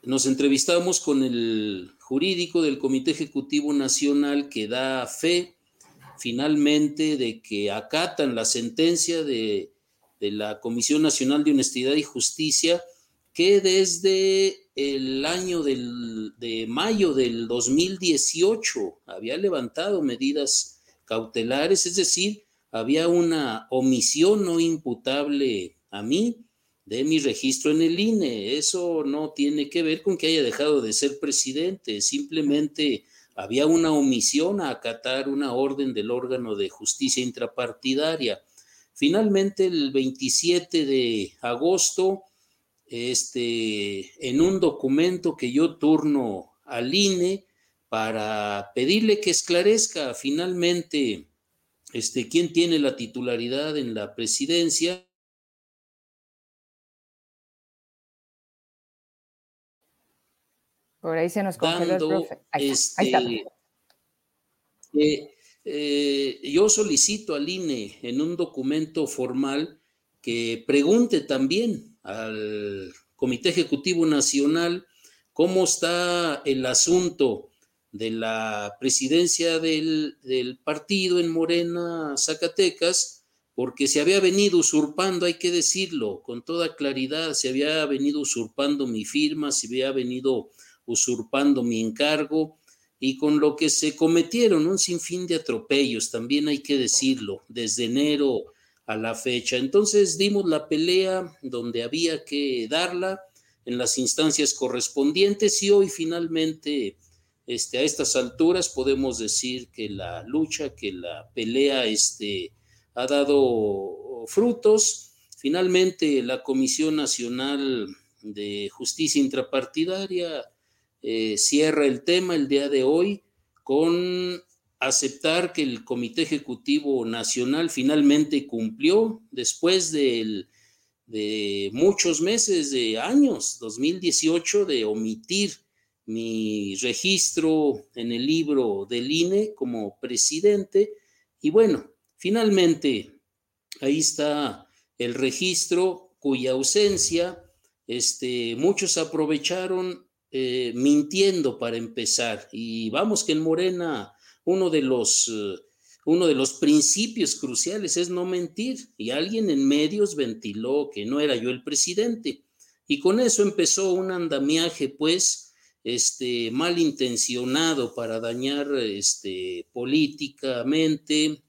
[SPEAKER 3] nos entrevistamos con el jurídico del Comité Ejecutivo Nacional que da fe finalmente de que acatan la sentencia de, la Comisión Nacional de Honestidad y Justicia que desde el año de mayo del 2018 había levantado medidas cautelares, es decir, había una omisión no imputable a mí de mi registro en el INE. Eso no tiene que ver con que haya dejado de ser presidente, simplemente había una omisión a acatar una orden del órgano de justicia intrapartidaria. Finalmente, el 27 de agosto, este, en un documento que yo turno al INE para pedirle que esclarezca finalmente este, quién tiene la titularidad en la presidencia,
[SPEAKER 1] Por ahí se nos congeló el profe. Ahí, está,
[SPEAKER 3] este, Eh, yo solicito al INE en un documento formal que pregunte también al Comité Ejecutivo Nacional cómo está el asunto de la presidencia del, del, partido en Morena, Zacatecas, porque se había venido usurpando, hay que decirlo con toda claridad, se había venido usurpando mi firma, se había venido usurpando mi encargo y con lo que se cometieron un sinfín de atropellos, también hay que decirlo, desde enero a la fecha. Entonces dimos la pelea donde había que darla en las instancias correspondientes y hoy finalmente este, a estas alturas podemos decir que la lucha, que la pelea este, ha dado frutos. Finalmente la Comisión Nacional de Justicia Intrapartidaria eh, cierra el tema el día de hoy con aceptar que el Comité Ejecutivo Nacional finalmente cumplió después de muchos meses, de años, 2018, de omitir mi registro en el libro del INE como presidente. Y bueno, finalmente ahí está el registro cuya ausencia este, muchos aprovecharon eh, mintiendo para empezar. Y vamos que en Morena uno de los... Eh, uno de los principios cruciales es no mentir y alguien en medios ventiló que no era yo el presidente y con eso empezó un andamiaje pues este malintencionado para dañar este políticamente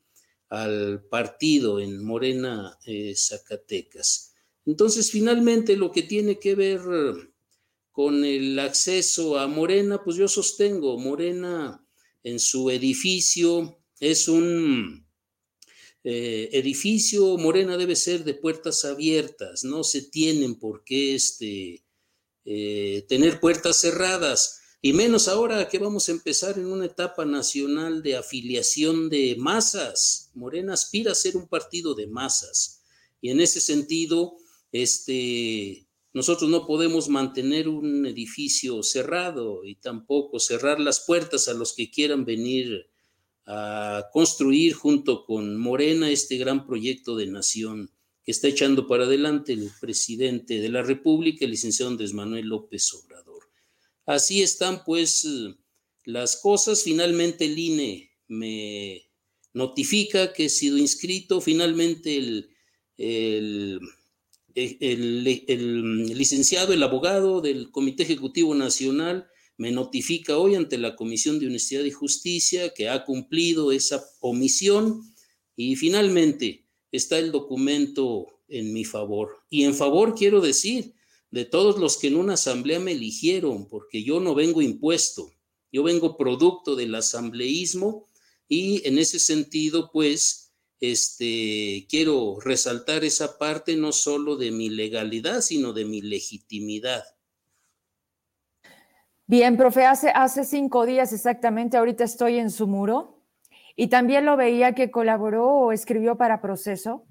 [SPEAKER 3] al partido en Morena eh, Zacatecas. Entonces finalmente lo que tiene que ver con el acceso a Morena, pues yo sostengo Morena en su edificio. Es un eh, edificio, Morena debe ser de puertas abiertas, no se tienen por qué este, eh, tener puertas cerradas, y menos ahora que vamos a empezar en una etapa nacional de afiliación de masas. Morena aspira a ser un partido de masas, y en ese sentido, este, nosotros no podemos mantener un edificio cerrado y tampoco cerrar las puertas a los que quieran venir a construir junto con Morena este gran proyecto de nación que está echando para adelante el presidente de la República, el licenciado Andrés Manuel López Obrador. Así están pues las cosas. Finalmente el INE me notifica que he sido inscrito. Finalmente el, el el, licenciado, el abogado del Comité Ejecutivo Nacional me notifica hoy ante la Comisión de Honestidad y Justicia que ha cumplido esa omisión y finalmente está el documento en mi favor. Y en favor quiero decir de todos los que en una asamblea me eligieron, porque yo no vengo impuesto, yo vengo producto del asambleísmo y en ese sentido, pues, este, quiero resaltar esa parte no solo de mi legalidad, sino de mi legitimidad.
[SPEAKER 1] Bien, profe, hace, cinco días exactamente, ahorita estoy en su muro y también lo veía que colaboró o escribió para Proceso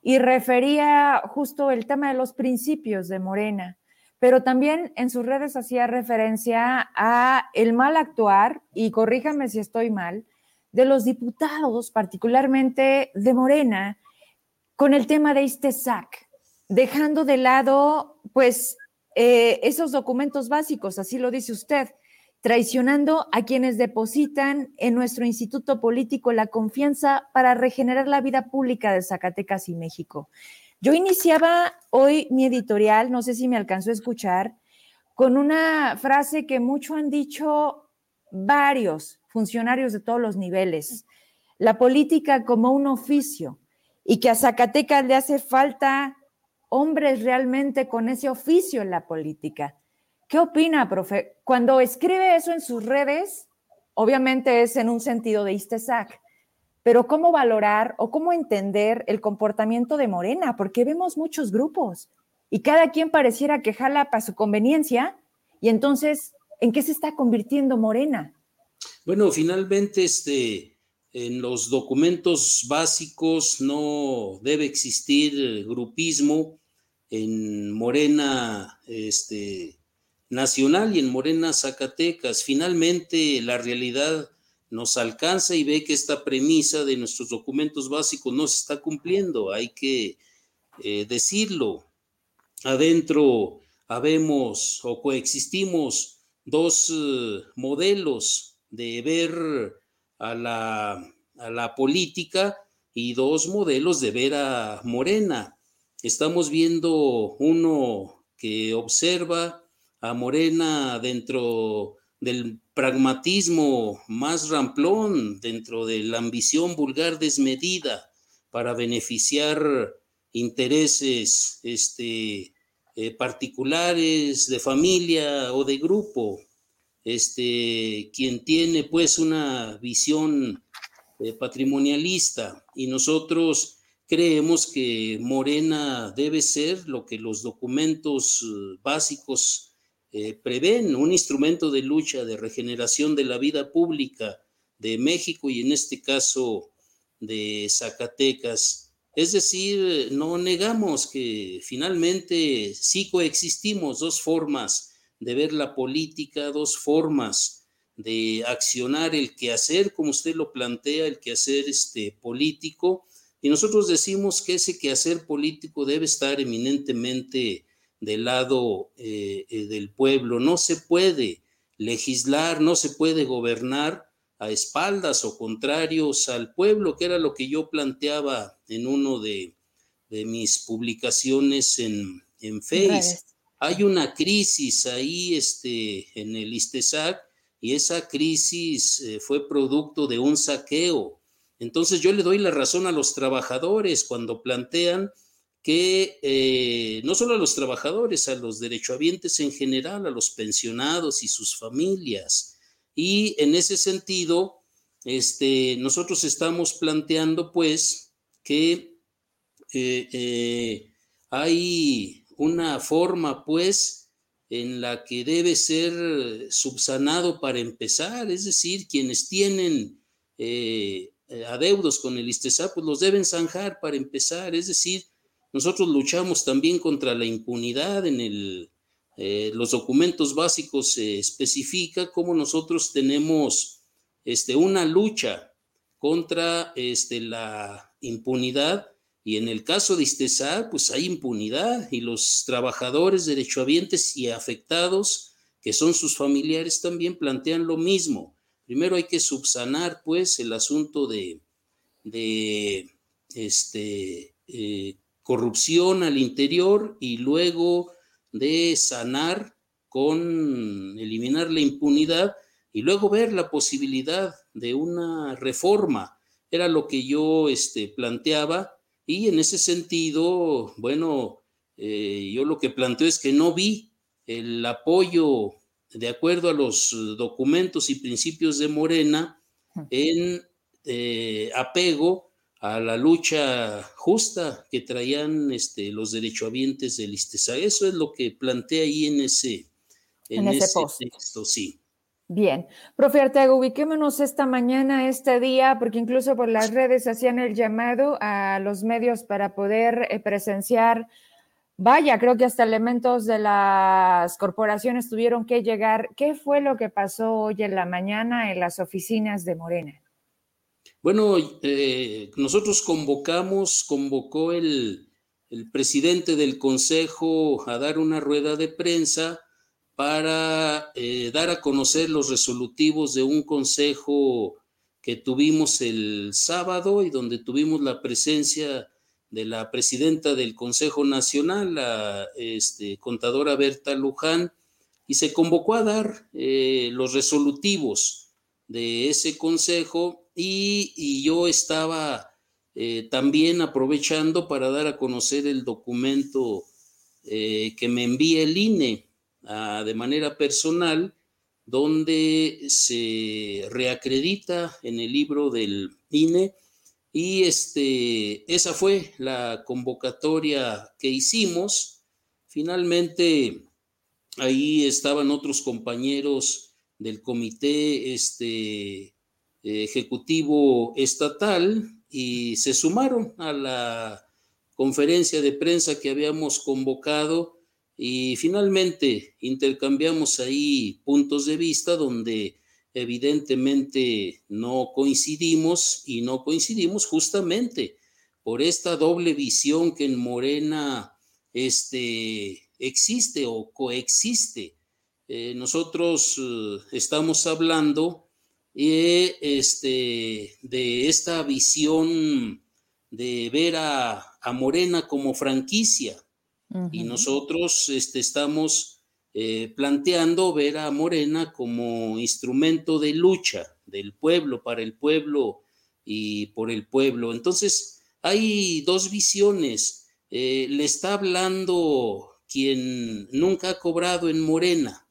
[SPEAKER 1] y refería justo el tema de los principios de Morena, pero también en sus redes hacía referencia a el mal actuar, y corríjame si estoy mal, de los diputados, particularmente de Morena, con el tema de este SAC, dejando de lado, pues, eh, esos documentos básicos, así lo dice usted, traicionando a quienes depositan en nuestro instituto político la confianza para regenerar la vida pública de Zacatecas y México. Yo iniciaba hoy mi editorial, no sé si me alcanzó a escuchar, con una frase que mucho han dicho varios funcionarios de todos los niveles, la política como un oficio y que a Zacatecas le hace falta hombres realmente con ese oficio en la política. ¿Qué opina, profe? Cuando escribe eso en sus redes, obviamente es en un sentido de Istesac, pero ¿cómo valorar o cómo entender el comportamiento de Morena? Porque vemos muchos grupos y cada quien pareciera que jala para su conveniencia y entonces, ¿en qué se está convirtiendo Morena?
[SPEAKER 3] Bueno, finalmente, este, en los documentos básicos no debe existir grupismo en Morena este, Nacional y en Morena Zacatecas. Finalmente, la realidad nos alcanza y ve que esta premisa de nuestros documentos básicos no se está cumpliendo. Hay que eh, decirlo. Adentro habemos o coexistimos dos eh, modelos de ver a la, a la política y dos modelos de ver a Morena. Estamos viendo uno que observa a Morena dentro del pragmatismo más ramplón, dentro de la ambición vulgar desmedida para beneficiar intereses este, eh, particulares de familia o de grupo. Este, quien tiene pues una visión eh, patrimonialista y nosotros creemos que Morena debe ser lo que los documentos eh, básicos eh, prevén, un instrumento de lucha, de regeneración de la vida pública de México y en este caso de Zacatecas. Es decir, no negamos que finalmente sí coexistimos dos formas de ver la política, dos formas de accionar el quehacer, como usted lo plantea, el quehacer este, político. Y nosotros decimos que ese quehacer político debe estar eminentemente del lado eh, eh, del pueblo. No se puede legislar, no se puede gobernar a espaldas o contrarios al pueblo, que era lo que yo planteaba en uno de, mis publicaciones en, en Face. Hay una crisis ahí este, en el ISTESAC y esa crisis eh, fue producto de un saqueo. Entonces yo le doy la razón a los trabajadores cuando plantean que eh, no solo a los trabajadores, a los derechohabientes en general, a los pensionados y sus familias. Y en ese sentido, este, nosotros estamos planteando pues que eh, hay una forma pues en la que debe ser subsanado para empezar, es decir, quienes tienen eh, adeudos con el ISTESA, pues los deben zanjar para empezar, es decir, nosotros luchamos también contra la impunidad en el, eh, los documentos básicos se especifica cómo nosotros tenemos este, una lucha contra este, la impunidad y en el caso de Istesar, pues hay impunidad y los trabajadores derechohabientes y afectados, que son sus familiares, también plantean lo mismo. Primero hay que subsanar, pues, el asunto de, de este, eh, corrupción al interior y luego de sanar con eliminar la impunidad y luego ver la posibilidad de una reforma. Era lo que yo este, planteaba y en ese sentido, bueno, eh, yo lo que planteo es que no vi el apoyo de acuerdo a los documentos y principios de Morena en eh, apego a la lucha justa que traían este, los derechohabientes del ISTESA. Eso es lo que plantea ahí en ese,
[SPEAKER 1] en, ese,
[SPEAKER 3] texto, sí.
[SPEAKER 1] Bien, profe Arteaga, ubiquémonos esta mañana, este día, porque incluso por las redes hacían el llamado a los medios para poder eh, presenciar, vaya, creo que hasta elementos de las corporaciones tuvieron que llegar. ¿Qué fue lo que pasó hoy en la mañana en las oficinas de Morena?
[SPEAKER 3] Bueno, eh, nosotros convocamos, convocó el presidente del Consejo a dar una rueda de prensa para eh, dar a conocer los resolutivos de un consejo que tuvimos el sábado y donde tuvimos la presencia de la presidenta del Consejo Nacional, la este, contadora Berta Luján, y se convocó a dar eh, los resolutivos de ese consejo y, yo estaba eh, también aprovechando para dar a conocer el documento que me envía el INE de manera personal, donde se reacredita en el libro del INE y este, esa fue la convocatoria que hicimos. Finalmente, ahí estaban otros compañeros del comité este, ejecutivo estatal y se sumaron a la conferencia de prensa que habíamos convocado y finalmente intercambiamos ahí puntos de vista donde evidentemente no coincidimos y no coincidimos justamente por esta doble visión que en Morena este, existe o coexiste. Eh, nosotros eh, estamos hablando eh, este, de esta visión de ver a, Morena como franquicia y nosotros este, estamos planteando ver a Morena como instrumento de lucha del pueblo, para el pueblo y por el pueblo. Entonces, hay dos visiones. le está hablando quien nunca ha cobrado en Morena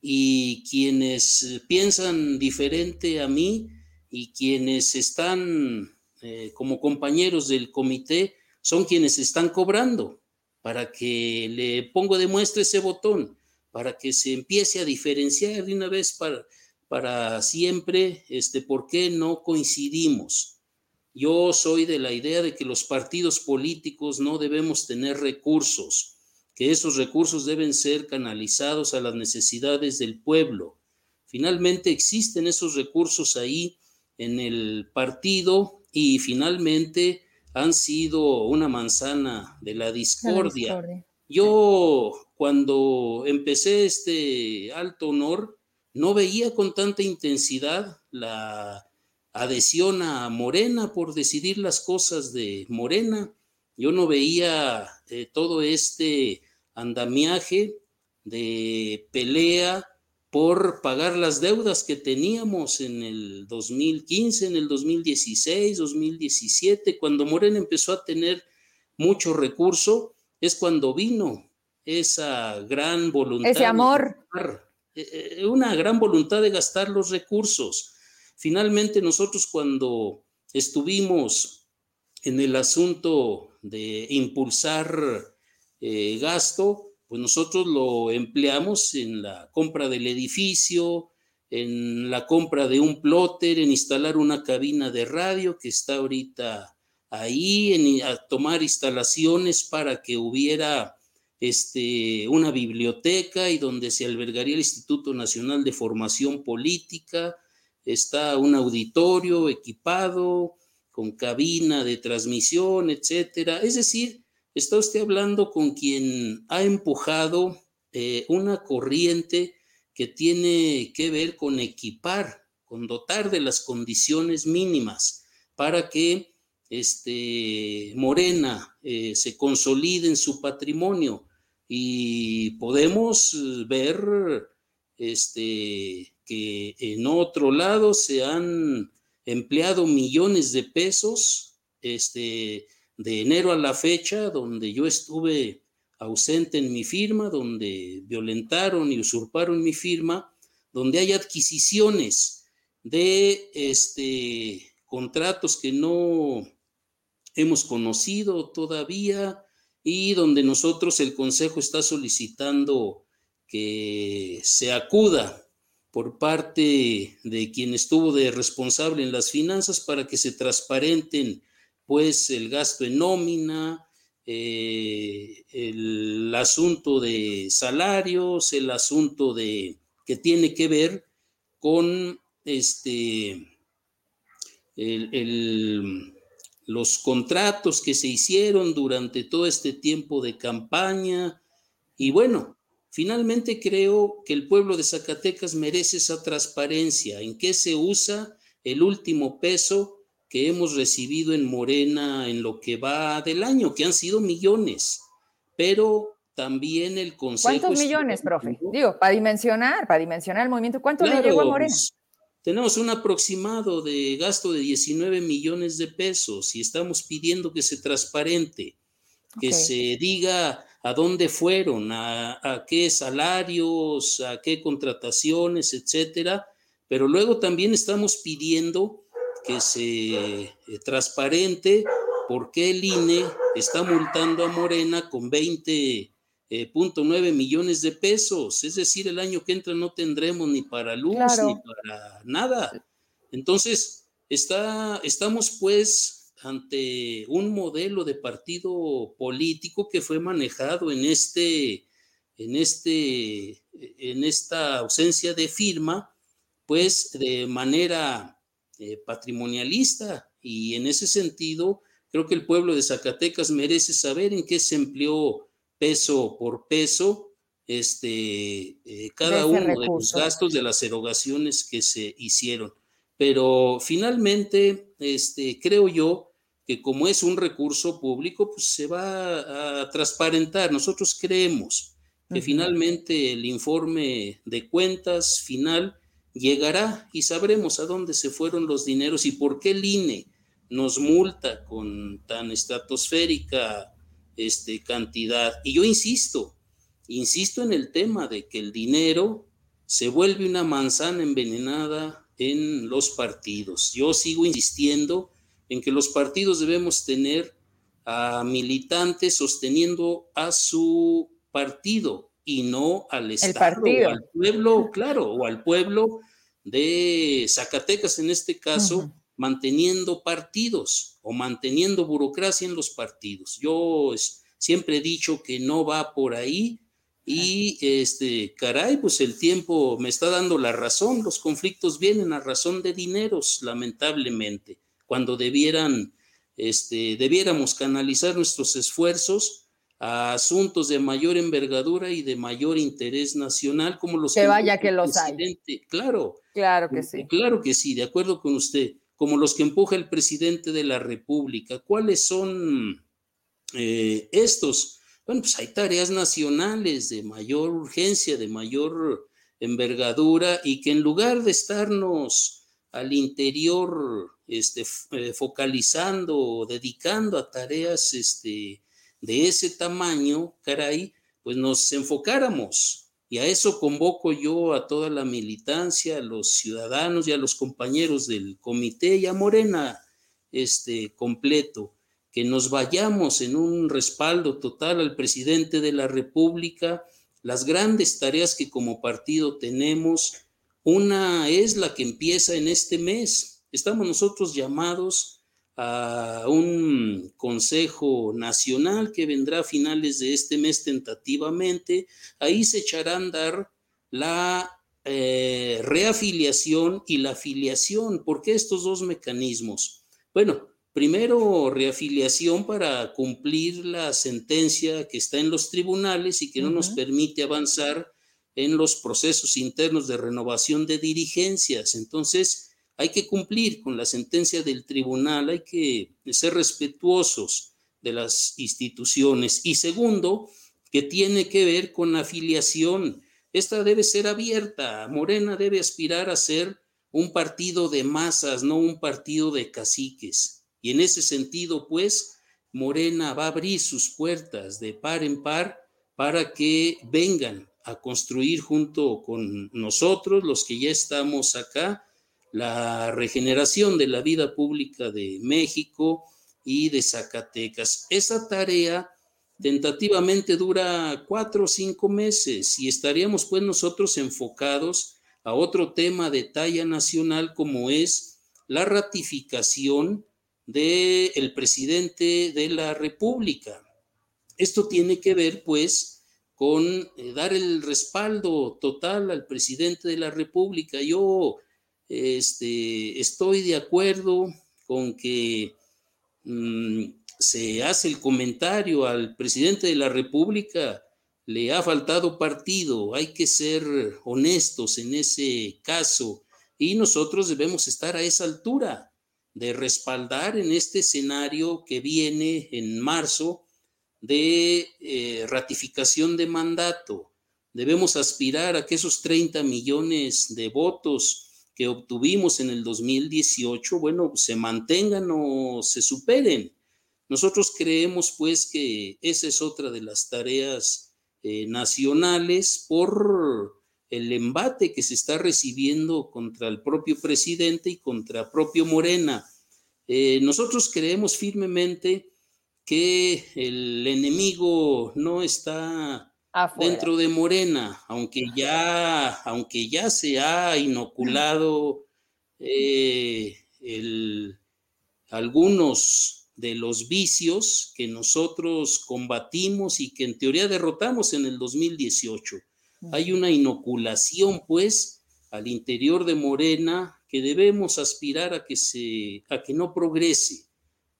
[SPEAKER 3] y quienes piensan diferente a mí y quienes están eh, como compañeros del comité son quienes están cobrando para que le pongo de muestra ese botón, para que se empiece a diferenciar de una vez para, para siempre este, por qué no coincidimos. Yo soy de la idea de que los partidos políticos no debemos tener recursos que esos recursos deben ser canalizados a las necesidades del pueblo. Finalmente existen esos recursos ahí en el partido y finalmente han sido una manzana de la discordia. Yo cuando empecé este alto honor no veía con tanta intensidad la adhesión a Morena por decidir las cosas de Morena. Yo no veía eh, todo este andamiaje de pelea por pagar las deudas que teníamos en el 2015, en el 2016, 2017, cuando Morena empezó a tener mucho recurso, es cuando vino esa gran voluntad.
[SPEAKER 1] Ese amor.
[SPEAKER 3] Eh, eh, una gran voluntad de gastar los recursos. Finalmente nosotros cuando estuvimos en el asunto de impulsar eh, gasto, pues nosotros lo empleamos en la compra del edificio, en la compra de un plotter, en instalar una cabina de radio que está ahorita ahí, en tomar instalaciones para que hubiera este, una biblioteca y donde se albergaría el Instituto Nacional de Formación Política, está un auditorio equipado con cabina de transmisión, etcétera. Es decir, está usted hablando con quien ha empujado eh, una corriente que tiene que ver con equipar, con dotar de las condiciones mínimas para que este, Morena eh, se consolide en su patrimonio y podemos ver este, que en otro lado se han empleado millones de pesos este, de enero a la fecha, donde yo estuve ausente en mi firma, donde violentaron y usurparon mi firma, donde hay adquisiciones de este, contratos que no hemos conocido todavía y donde nosotros el Consejo está solicitando que se acuda por parte de quien estuvo de responsable en las finanzas para que se transparenten pues el gasto en nómina, eh, el asunto de salarios, el asunto de que tiene que ver con este los contratos que se hicieron durante todo este tiempo de campaña. Y bueno, finalmente creo que el pueblo de Zacatecas merece esa transparencia en qué se usa el último peso que hemos recibido en Morena en lo que va del año, que han sido millones, pero también el Consejo...
[SPEAKER 1] ¿Cuántos millones, profe? Digo, para dimensionar, para dimensionar el movimiento, ¿cuánto le llegó a Morena? Pues,
[SPEAKER 3] tenemos un aproximado de gasto de 19 millones de pesos y estamos pidiendo que se transparente, que se diga a dónde fueron, a, a, qué salarios, a qué contrataciones, etcétera. Pero luego también estamos pidiendo que se eh, transparente por qué el INE está multando a Morena con 20.9 eh, millones de pesos. Es decir, el año que entra no tendremos ni para luz ni para nada. Entonces, está, estamos pues ante un modelo de partido político que fue manejado en este, en este, en esta ausencia de firma pues de manera eh, patrimonialista y en ese sentido creo que el pueblo de Zacatecas merece saber en qué se empleó peso por peso este, eh, cada uno de los gastos de las erogaciones que se hicieron. Pero finalmente, este, creo yo que como es un recurso público, pues se va a transparentar. Nosotros creemos que finalmente el informe de cuentas final llegará y sabremos a dónde se fueron los dineros y por qué el INE nos multa con tan estratosférica este, cantidad. Y yo insisto, insisto en el tema de que el dinero se vuelve una manzana envenenada en los partidos. Yo sigo insistiendo en que los partidos debemos tener a militantes sosteniendo a su partido y no al Estado o al pueblo, claro, o al pueblo de Zacatecas en este caso, manteniendo partidos o manteniendo burocracia en los partidos. Yo siempre he dicho que no va por ahí y este, caray, pues el tiempo me está dando la razón, los conflictos vienen a razón de dineros, lamentablemente, cuando debieran, este, debiéramos canalizar nuestros esfuerzos a asuntos de mayor envergadura y de mayor interés nacional, como los
[SPEAKER 1] que, vaya que los hay.
[SPEAKER 3] Claro.
[SPEAKER 1] Claro que sí.
[SPEAKER 3] Claro que sí, de acuerdo con usted, como los que empuja el presidente de la República. ¿Cuáles son eh, estos? Bueno, pues hay tareas nacionales de mayor urgencia, de mayor envergadura y que en lugar de estarnos al interior este, eh, focalizando o dedicando a tareas este, de ese tamaño, caray, pues nos enfocáramos. Y a eso convoco yo a toda la militancia, a los ciudadanos y a los compañeros del comité y a Morena este, completo que nos vayamos en un respaldo total al presidente de la República, las grandes tareas que como partido tenemos, una es la que empieza en este mes. Estamos nosotros llamados a un Consejo Nacional que vendrá a finales de este mes tentativamente. Ahí se echará a andar la eh, reafiliación y la afiliación. ¿Por qué estos dos mecanismos? Bueno, Primero, reafiliación para cumplir la sentencia que está en los tribunales y que no nos permite avanzar en los procesos internos de renovación de dirigencias. Entonces, hay que cumplir con la sentencia del tribunal, hay que ser respetuosos de las instituciones. Y segundo, que tiene que ver con afiliación. Esta debe ser abierta. Morena debe aspirar a ser un partido de masas, no un partido de caciques. Y en ese sentido, pues, Morena va a abrir sus puertas de par en par para que vengan a construir junto con nosotros, los que ya estamos acá, la regeneración de la vida pública de México y de Zacatecas. Esa tarea tentativamente dura cuatro o cinco meses y estaríamos pues nosotros enfocados a otro tema de talla nacional como es la ratificación del el presidente de la República. Esto tiene que ver, pues, con eh, dar el respaldo total al presidente de la República. Yo este, estoy de acuerdo con que mm, se hace el comentario al presidente de la República, le ha faltado partido, hay que ser honestos en ese caso y nosotros debemos estar a esa altura de respaldar en este escenario que viene en marzo de eh, ratificación de mandato. Debemos aspirar a que esos 30 millones de votos que obtuvimos en el 2018, bueno, se mantengan o se superen. Nosotros creemos pues que esa es otra de las tareas eh, nacionales por el embate que se está recibiendo contra el propio presidente y contra propio Morena. Eh, nosotros creemos firmemente que el enemigo no está dentro de Morena, aunque ya, aunque ya se ha inoculado eh, algunos de los vicios que nosotros combatimos y que en teoría derrotamos en el 2018. Hay una inoculación, pues, al interior de Morena que debemos aspirar a que, se, a que no progrese,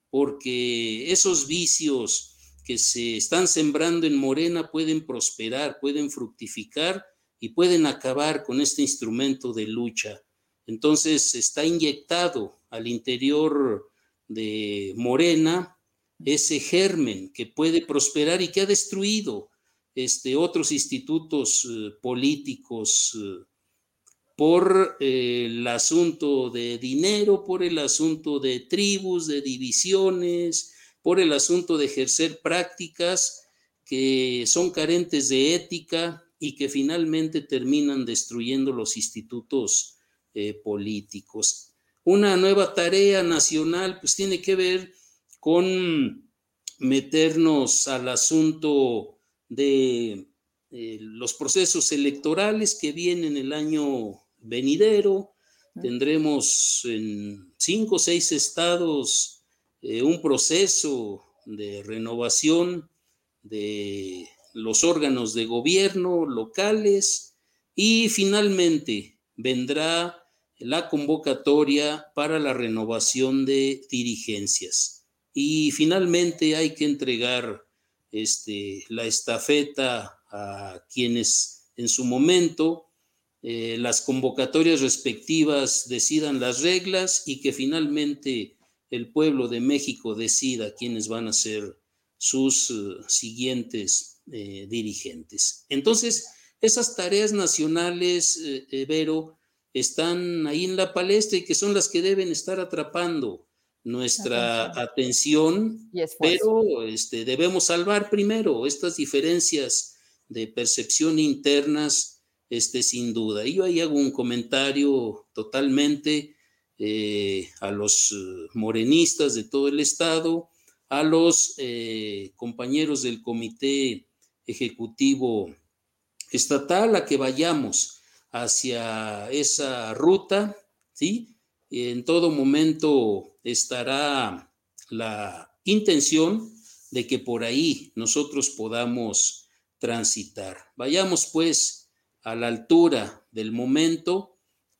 [SPEAKER 3] porque esos vicios que se están sembrando en Morena pueden prosperar, pueden fructificar y pueden acabar con este instrumento de lucha. Entonces está inyectado al interior de Morena ese germen que puede prosperar y que ha destruido este, otros institutos eh, políticos eh, por eh, el asunto de dinero, por el asunto de tribus, de divisiones, por el asunto de ejercer prácticas que son carentes de ética y que finalmente terminan destruyendo los institutos políticos. Una nueva tarea nacional pues tiene que ver con meternos al asunto de eh, los procesos electorales que vienen el año venidero. Tendremos en cinco o seis estados eh, un proceso de renovación de los órganos de gobierno locales y finalmente vendrá la convocatoria para la renovación de dirigencias. Y finalmente hay que entregar este, la estafeta a quienes en su momento eh, las convocatorias respectivas decidan las reglas y que finalmente el pueblo de México decida quiénes van a ser sus eh, siguientes eh, dirigentes. Entonces, esas tareas nacionales, Vero, están ahí en la palestra y que son las que deben estar atrapando nuestra atención, pero este, debemos salvar primero estas diferencias de percepción internas, este, sin duda. Y yo ahí hago un comentario totalmente eh, a los eh, morenistas de todo el estado, a los eh, compañeros del comité ejecutivo estatal, a que vayamos hacia esa ruta, ¿sí? en todo momento estará la intención de que por ahí nosotros podamos transitar. Vayamos pues a la altura del momento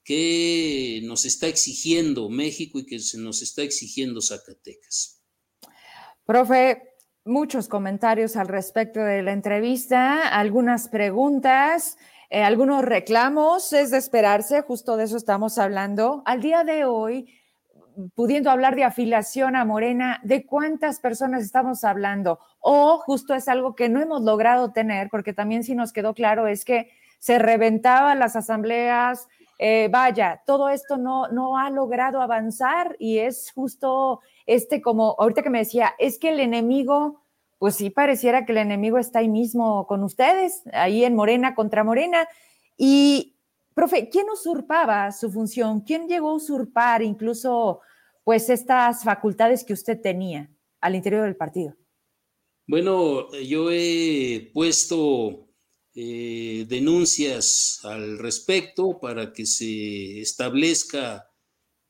[SPEAKER 3] que nos está exigiendo México y que se nos está exigiendo Zacatecas.
[SPEAKER 1] Profe, muchos comentarios al respecto de la entrevista, algunas preguntas. Eh, algunos reclamos, es de esperarse, justo de eso estamos hablando. Al día de hoy, pudiendo hablar de afiliación a Morena, ¿de cuántas personas estamos hablando? O justo es algo que no hemos logrado tener, porque también sí nos quedó claro, es que se reventaban las asambleas, eh, vaya, todo esto no, no ha logrado avanzar y es justo este como, ahorita que me decía, es que el enemigo pues sí pareciera que el enemigo está ahí mismo con ustedes, ahí en Morena contra Morena. Y, profe, ¿quién usurpaba su función? ¿Quién llegó a usurpar incluso pues estas facultades que usted tenía al interior del partido?
[SPEAKER 3] Bueno, yo he puesto eh, denuncias al respecto para que se establezca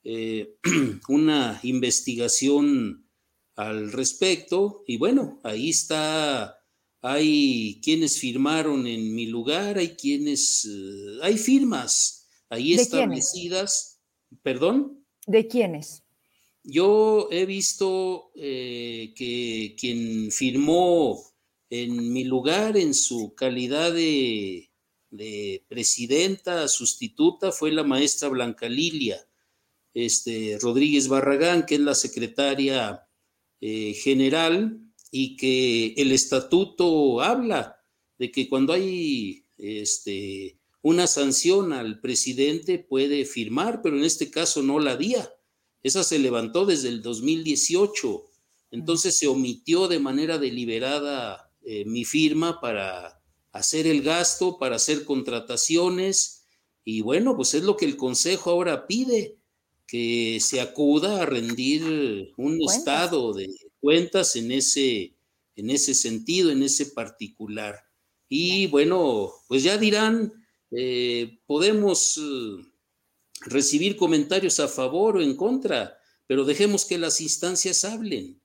[SPEAKER 3] eh, una investigación al respecto. Y bueno, ahí está, hay quienes firmaron en mi lugar, hay quienes, eh, hay firmas ahí establecidas. ¿Perdón?
[SPEAKER 1] ¿De quiénes?
[SPEAKER 3] Yo he visto que quien firmó en mi lugar, en su calidad de, de, presidenta sustituta, fue la maestra Blanca Lilia este, Rodríguez Barragán, que es la secretaria eh, general y que el estatuto habla de que cuando hay este, una sanción al presidente puede firmar, pero en este caso no la día. Esa se levantó desde el 2018. Entonces se omitió de manera deliberada eh, mi firma para hacer el gasto, para hacer contrataciones. Y bueno, pues es lo que el Consejo ahora pide que se acuda a rendir un estado de cuentas en ese, en ese sentido, en ese particular. Y bueno, pues ya dirán, eh, podemos eh, recibir comentarios a favor o en contra, pero dejemos que las instancias hablen.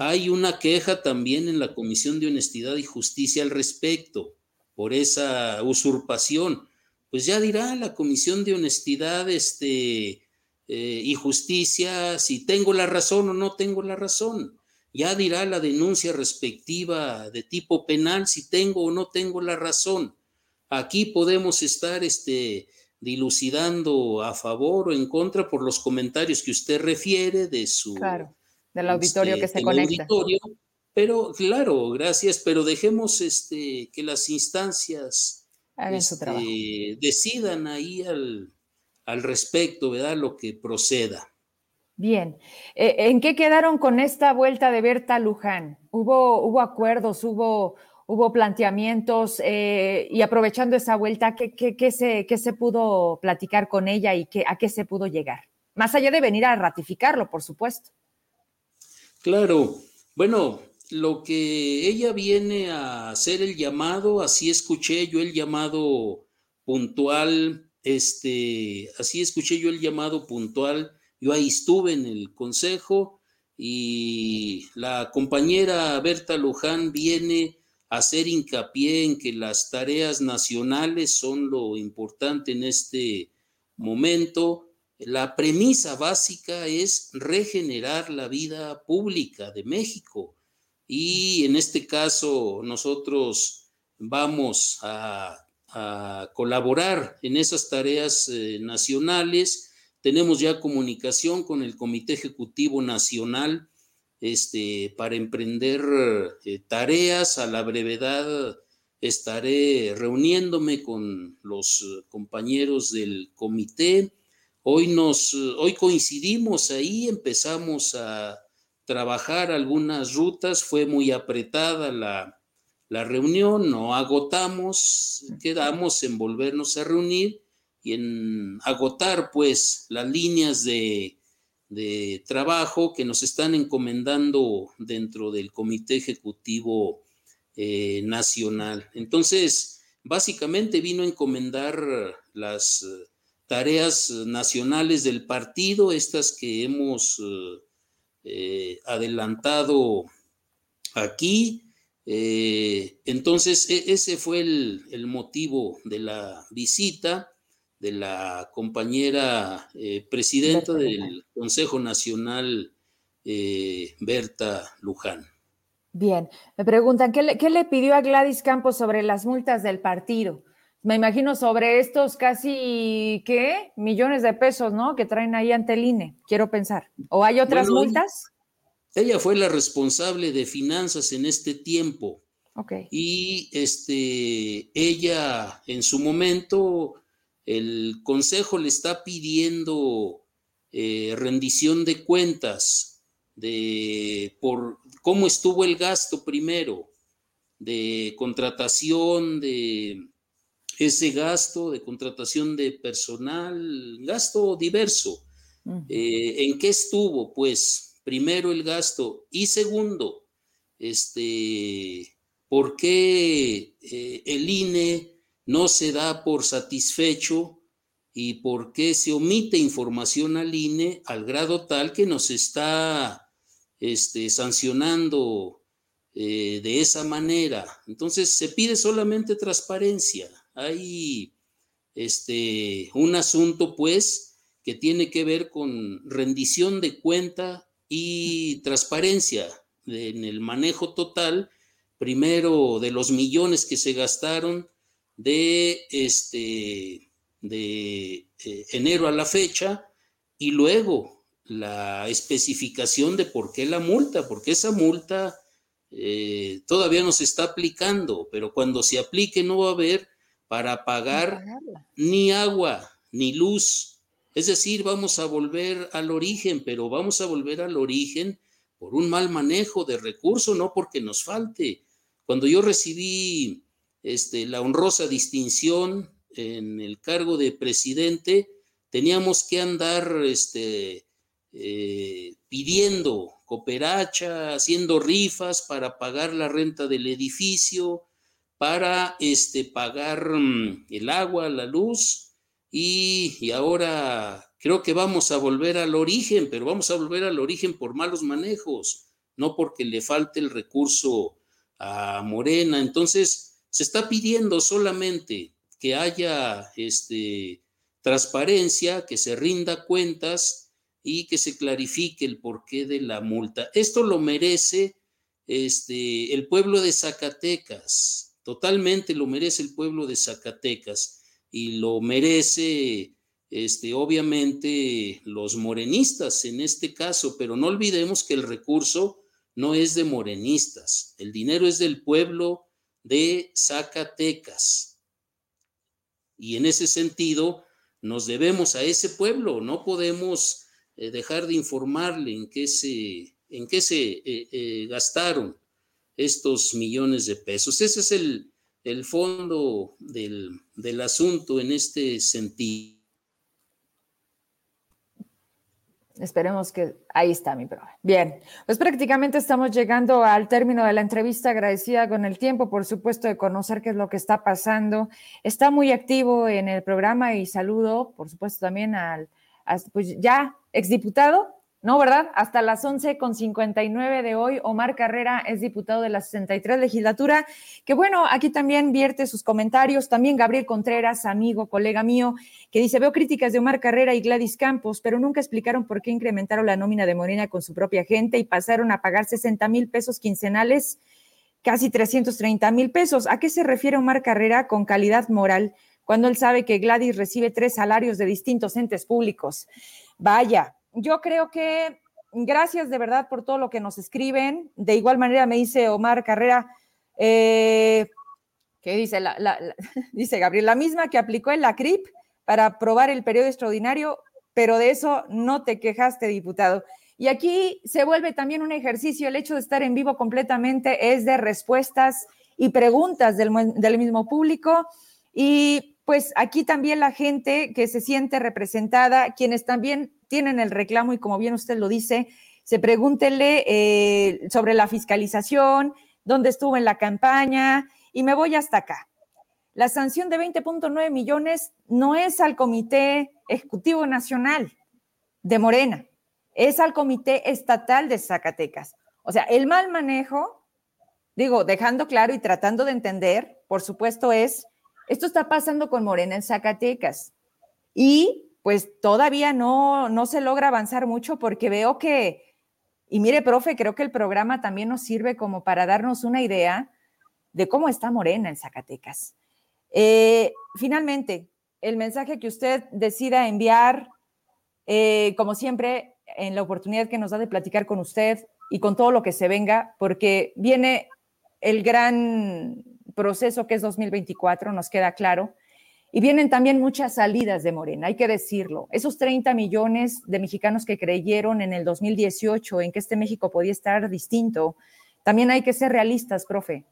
[SPEAKER 3] Hay una queja también en la Comisión de Honestidad y Justicia al respecto por esa usurpación. pues ya dirá la Comisión de Honestidad este, eh, y Justicia si tengo la razón o no tengo la razón. Ya dirá la denuncia respectiva de tipo penal si tengo o no tengo la razón. Aquí podemos estar este, dilucidando a favor o en contra por los comentarios que usted refiere de su...
[SPEAKER 1] Claro, del auditorio este, que se conecta.
[SPEAKER 3] Pero claro, gracias, pero dejemos este, que las instancias este, decidan ahí al, al, respecto, ¿verdad? Lo que proceda.
[SPEAKER 1] Bien, eh, ¿en qué quedaron con esta vuelta de Berta Luján? ¿Hubo, hubo acuerdos, hubo, hubo planteamientos eh, y aprovechando esa vuelta, ¿qué, qué, se, ¿qué, se, pudo platicar con ella y qué, a qué se pudo llegar? Más allá de venir a ratificarlo, por supuesto.
[SPEAKER 3] Claro, bueno, lo que ella viene a hacer el llamado, así escuché yo el llamado puntual, este, así escuché yo el llamado puntual, yo ahí estuve en el consejo y la compañera Berta Luján viene a hacer hincapié en que las tareas nacionales son lo importante en este momento. La premisa básica es regenerar la vida pública de México y en este caso nosotros vamos a, colaborar en esas tareas eh, nacionales. Tenemos ya comunicación con el Comité Ejecutivo Nacional este, para emprender eh, tareas. A la brevedad estaré reuniéndome con los compañeros del comité. Hoy, nos, hoy coincidimos ahí, empezamos a trabajar algunas rutas, fue muy apretada la, la reunión, no agotamos, quedamos en volvernos a reunir y en agotar pues las líneas de, de trabajo que nos están encomendando dentro del Comité Ejecutivo eh, Nacional. Entonces, básicamente vino a encomendar las tareas nacionales del partido, estas que hemos eh, eh, adelantado aquí. Eh, entonces, e, ese fue el, motivo de la visita de la compañera eh, presidenta del Consejo Nacional, Berta Luján.
[SPEAKER 1] Bien, me preguntan, ¿qué le, ¿qué le, pidió a Gladys Campos sobre las multas del partido? Me imagino sobre estos casi, ¿qué? Millones de pesos, ¿no? Que traen ahí ante el INE, quiero pensar. ¿O hay otras multas?
[SPEAKER 3] Ella fue la responsable de finanzas en este tiempo.
[SPEAKER 1] Ok.
[SPEAKER 3] Y este, ella, en su momento, el consejo le está pidiendo eh, rendición de cuentas de por cómo estuvo el gasto primero, de contratación, de ese gasto de contratación de personal, gasto diverso. Eh, ¿En qué estuvo? Pues primero el gasto y segundo, este, ¿por qué eh, el INE no se da por satisfecho y por qué se omite información al INE al grado tal que nos está este, sancionando eh, de esa manera? Entonces se pide solamente transparencia hay este, un asunto, pues, que tiene que ver con rendición de cuenta y transparencia en el manejo total, primero de los millones que se gastaron de, este, de eh, enero a la fecha y luego la especificación de por qué la multa, porque esa multa eh, todavía no se está aplicando, pero cuando se aplique no va a haber para pagar ni agua ni luz. Es decir, vamos a volver al origen, pero vamos a volver al origen por un mal manejo de recursos, no porque nos falte. Cuando yo recibí este, la honrosa distinción en el cargo de presidente, teníamos que andar este, eh, pidiendo cooperacha, haciendo rifas para pagar la renta del edificio, para este, pagar mm, el agua, la luz, y, ahora creo que vamos a volver al origen, pero vamos a volver al origen por malos manejos, no porque le falte el recurso a Morena. Entonces, se está pidiendo solamente que haya este, transparencia, que se rinda cuentas y que se clarifique el porqué de la multa. Esto lo merece este, el pueblo de Zacatecas, totalmente lo merece el pueblo de Zacatecas y lo merece este, obviamente los morenistas en este caso, pero no olvidemos que el recurso no es de morenistas, el dinero es del pueblo de Zacatecas. Y en ese sentido, nos debemos a ese pueblo, no podemos eh, dejar de informarle en qué se, en qué se eh, eh, gastaron estos millones de pesos. Ese es el, el fondo del, del asunto en este sentido.
[SPEAKER 1] Esperemos que ahí está mi prueba. Bien, pues prácticamente estamos llegando al término de la entrevista, agradecida con el tiempo, por supuesto, de conocer qué es lo que está pasando. Está muy activo en el programa y saludo, por supuesto, también al, pues ya exdiputado no, ¿verdad? Hasta las 11 con 59 de hoy, Omar Carrera es diputado de la 63 legislatura, que bueno, aquí también vierte sus comentarios, también Gabriel Contreras, amigo, colega mío, que dice, veo críticas de Omar Carrera y Gladys Campos, pero nunca explicaron por qué incrementaron la nómina de Morena con su propia gente y pasaron a pagar 60 mil pesos quincenales, casi 330 mil pesos. ¿A qué se refiere Omar Carrera con calidad moral cuando él sabe que Gladys recibe tres salarios de distintos entes públicos? Vaya, yo creo que gracias de verdad por todo lo que nos escriben. De igual manera me dice Omar Carrera, eh, que dice, dice Gabriel, la misma que aplicó en la CRIP para aprobar el periodo extraordinario, pero de eso no te quejaste, diputado. Y aquí se vuelve también un ejercicio, el hecho de estar en vivo completamente es de respuestas y preguntas del mismo público. Y pues aquí también la gente que se siente representada, quienes también tienen el reclamo y como bien usted lo dice, se pregúntele eh, sobre la fiscalización, dónde estuvo en la campaña y me voy hasta acá. La sanción de 20.9 millones no es al Comité Ejecutivo Nacional de Morena, es al Comité Estatal de Zacatecas. O sea, el mal manejo, digo, dejando claro y tratando de entender, por supuesto, es, esto está pasando con Morena en Zacatecas. Y pues todavía no, no se logra avanzar mucho porque veo que, y mire, profe, creo que el programa también nos sirve como para darnos una idea de cómo está Morena en Zacatecas. Eh, finalmente, el mensaje que usted decida enviar, eh, como siempre, en la oportunidad que nos da de platicar con usted y con todo lo que se venga, porque viene el gran proceso que es 2024, nos queda claro. Y vienen también muchas salidas de Morena, hay que decirlo. Esos 30 millones de mexicanos que creyeron en el 2018 en que este México podía estar distinto, también hay que ser realistas, profe.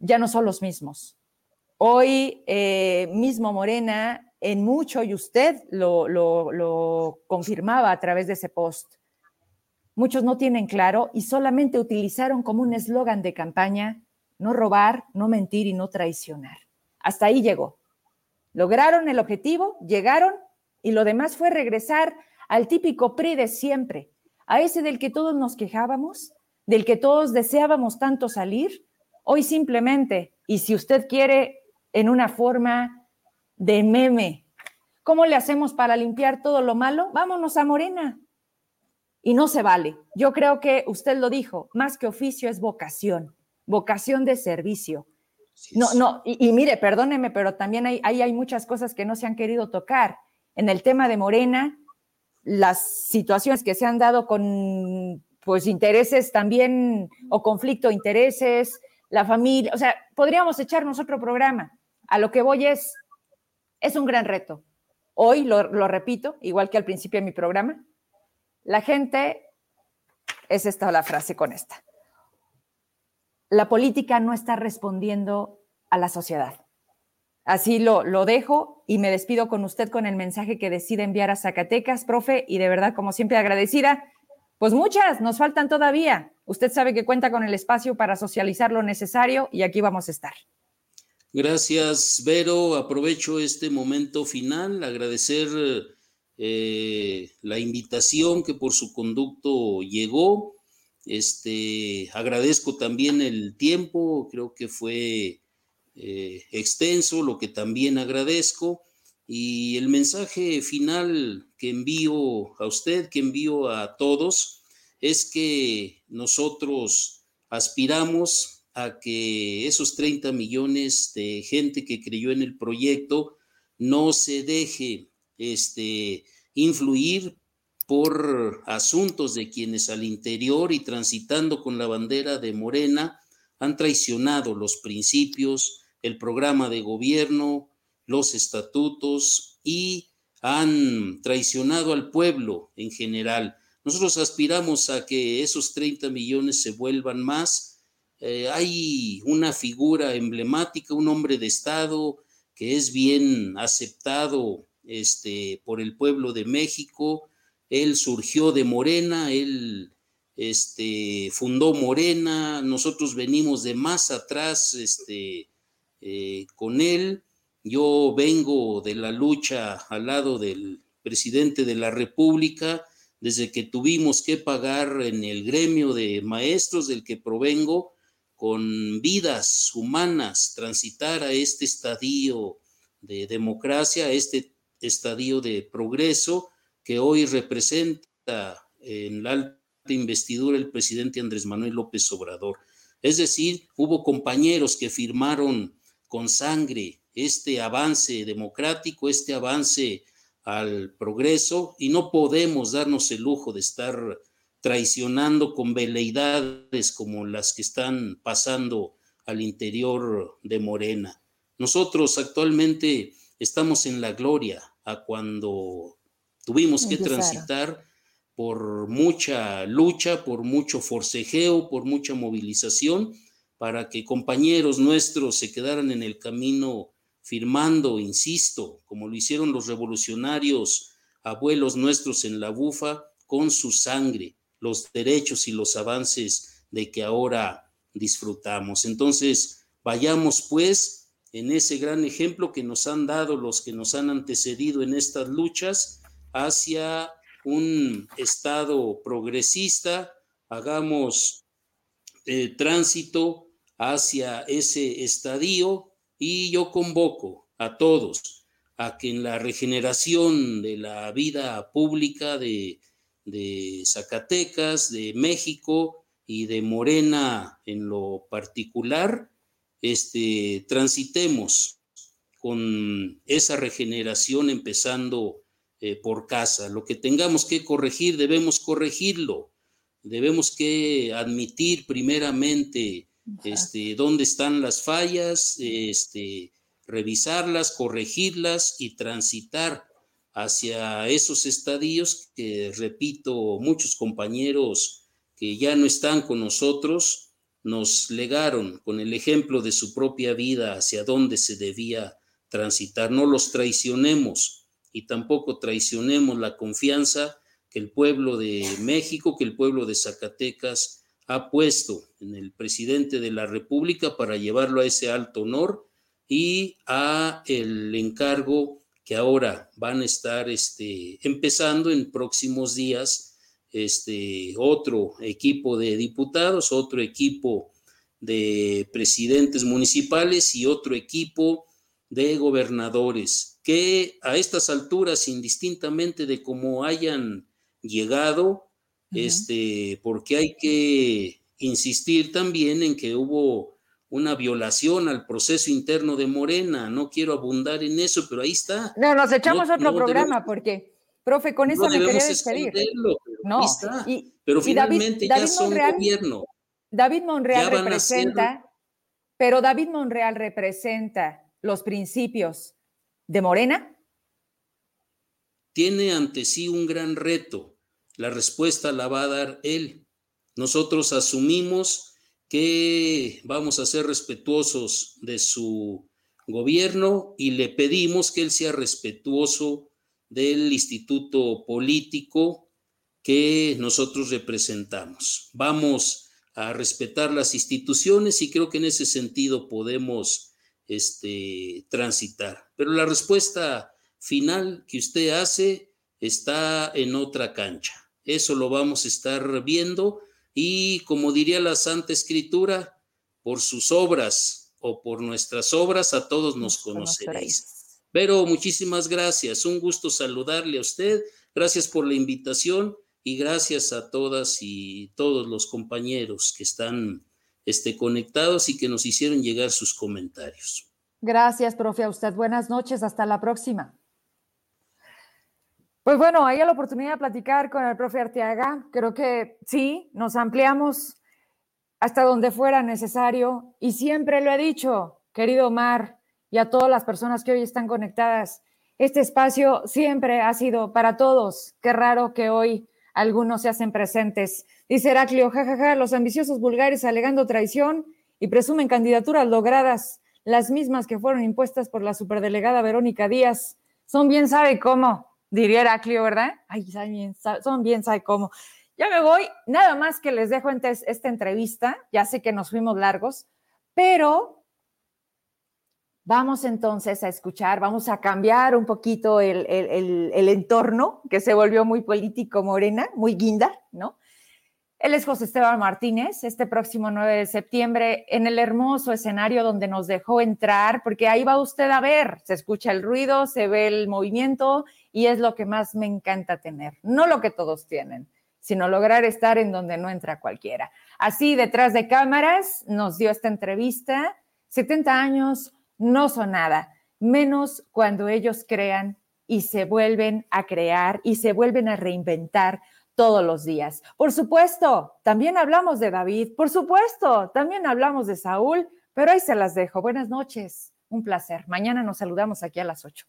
[SPEAKER 1] Ya no son los mismos. Hoy eh, mismo Morena, en mucho, y usted lo, lo confirmaba a través de ese post, muchos no tienen claro y solamente utilizaron como un eslogan de campaña no robar, no mentir y no traicionar. Hasta ahí llegó. Lograron el objetivo, llegaron y lo demás fue regresar al típico PRI de siempre, a ese del que todos nos quejábamos, del que todos deseábamos tanto salir. Hoy simplemente, y si usted quiere, en una forma de meme, ¿cómo le hacemos para limpiar todo lo malo? Vámonos a Morena. Y no se vale. Yo creo que usted lo dijo, más que oficio es vocación, vocación de servicio no, no, y, mire, perdóneme, pero también hay, ahí hay muchas cosas que no se han querido tocar. En el tema de Morena, las situaciones que se han dado con pues intereses también o conflicto de intereses, la familia, o sea, podríamos echarnos otro programa. A lo que voy es, es un gran reto. Hoy, lo, lo repito, igual que al principio de mi programa, la gente, es esta la frase con esta, la política no está respondiendo a la sociedad. Así lo, lo dejo y me despido con usted con el mensaje que decide enviar a Zacatecas, profe, y de verdad, como siempre, agradecida. Pues muchas, nos faltan todavía. Usted sabe que cuenta con el espacio para socializar lo necesario y aquí vamos a estar.
[SPEAKER 3] Gracias, Vero. Aprovecho este momento final, agradecer eh, la invitación que por su conducto llegó este, agradezco también el tiempo, creo que fue eh, extenso, lo que también agradezco. Y el mensaje final que envío a usted, que envío a todos, es que nosotros aspiramos a que esos 30 millones de gente que creyó en el proyecto no se deje este, influir por asuntos de quienes al interior y transitando con la bandera de Morena han traicionado los principios, el programa de gobierno, los estatutos y han traicionado al pueblo en general. Nosotros aspiramos a que esos 30 millones se vuelvan más. Eh, hay una figura emblemática, un hombre de Estado que es bien aceptado este, por el pueblo de México. Él surgió de Morena, él este, fundó Morena, nosotros venimos de más atrás este, eh, con él. Yo vengo de la lucha al lado del presidente de la República, desde que tuvimos que pagar en el gremio de maestros del que provengo, con vidas humanas, transitar a este estadio de democracia, a este estadio de progreso que hoy representa en la alta investidura el presidente Andrés Manuel López Obrador. Es decir, hubo compañeros que firmaron con sangre este avance democrático, este avance al progreso, y no podemos darnos el lujo de estar traicionando con veleidades como las que están pasando al interior de Morena. Nosotros actualmente estamos en la gloria a cuando tuvimos que transitar por mucha lucha, por mucho forcejeo, por mucha movilización, para que compañeros nuestros se quedaran en el camino firmando, insisto, como lo hicieron los revolucionarios, abuelos nuestros en la bufa, con su sangre, los derechos y los avances de que ahora disfrutamos. Entonces, vayamos pues en ese gran ejemplo que nos han dado los que nos han antecedido en estas luchas hacia un Estado progresista, hagamos eh, tránsito hacia ese estadio y yo convoco a todos a que en la regeneración de la vida pública de, de Zacatecas, de México y de Morena en lo particular, este, transitemos con esa regeneración empezando eh, por casa. Lo que tengamos que corregir, debemos corregirlo. Debemos que admitir primeramente este, dónde están las fallas, este, revisarlas, corregirlas y transitar hacia esos estadios que, repito, muchos compañeros que ya no están con nosotros nos legaron con el ejemplo de su propia vida hacia dónde se debía transitar. No los traicionemos y tampoco traicionemos la confianza que el pueblo de México, que el pueblo de Zacatecas ha puesto en el presidente de la República para llevarlo a ese alto honor y a el encargo que ahora van a estar este, empezando en próximos días este, otro equipo de diputados, otro equipo de presidentes municipales y otro equipo de gobernadores que a estas alturas, indistintamente de cómo hayan llegado, este, porque hay que insistir también en que hubo una violación al proceso interno de Morena. No quiero abundar en eso, pero ahí está.
[SPEAKER 1] No, nos echamos otro programa porque, profe, con eso me quería despedir.
[SPEAKER 3] no, pero finalmente ya son gobierno.
[SPEAKER 1] David Monreal representa, pero David Monreal representa los principios de Morena?
[SPEAKER 3] Tiene ante sí un gran reto. La respuesta la va a dar él. Nosotros asumimos que vamos a ser respetuosos de su gobierno y le pedimos que él sea respetuoso del instituto político que nosotros representamos. Vamos a respetar las instituciones y creo que en ese sentido podemos este, transitar. Pero la respuesta final que usted hace está en otra cancha. Eso lo vamos a estar viendo y como diría la Santa Escritura, por sus obras o por nuestras obras, a todos nos, conoceréis. Pero muchísimas gracias, un gusto saludarle a usted, gracias por la invitación y gracias a todas y todos los compañeros que están este, conectados y que nos hicieron llegar sus comentarios.
[SPEAKER 1] Gracias, profe, a usted. Buenas noches, hasta la próxima. Pues bueno, hay la oportunidad de platicar con el profe Arteaga. Creo que sí, nos ampliamos hasta donde fuera necesario y siempre lo he dicho, querido Omar, y a todas las personas que hoy están conectadas, este espacio siempre ha sido para todos. Qué raro que hoy algunos se hacen presentes. Dice Heraclio, jajaja, los ambiciosos vulgares alegando traición y presumen candidaturas logradas, las mismas que fueron impuestas por la superdelegada Verónica Díaz. Son bien sabe cómo diría Heraclio, ¿verdad? Ay, son bien, ¿sabe cómo? Ya me voy, nada más que les dejo esta entrevista, ya sé que nos fuimos largos, pero vamos entonces a escuchar, vamos a cambiar un poquito el, entorno, que se volvió muy político morena, muy guinda, ¿no? Él es José Esteban Martínez, este próximo 9 de septiembre, en el hermoso escenario donde nos dejó entrar, porque ahí va usted a ver, se escucha el ruido, se ve el movimiento y es lo que más me encanta tener, no lo que todos tienen, sino lograr estar en donde no entra cualquiera. Así, detrás de cámaras, nos dio esta entrevista, 70 años no son nada, menos cuando ellos crean y se vuelven a crear y se vuelven a reinventar todos los días. Por supuesto, también hablamos de David, por supuesto, también hablamos de Saúl, pero ahí se las dejo. Buenas noches, un placer. Mañana nos saludamos aquí a las 8.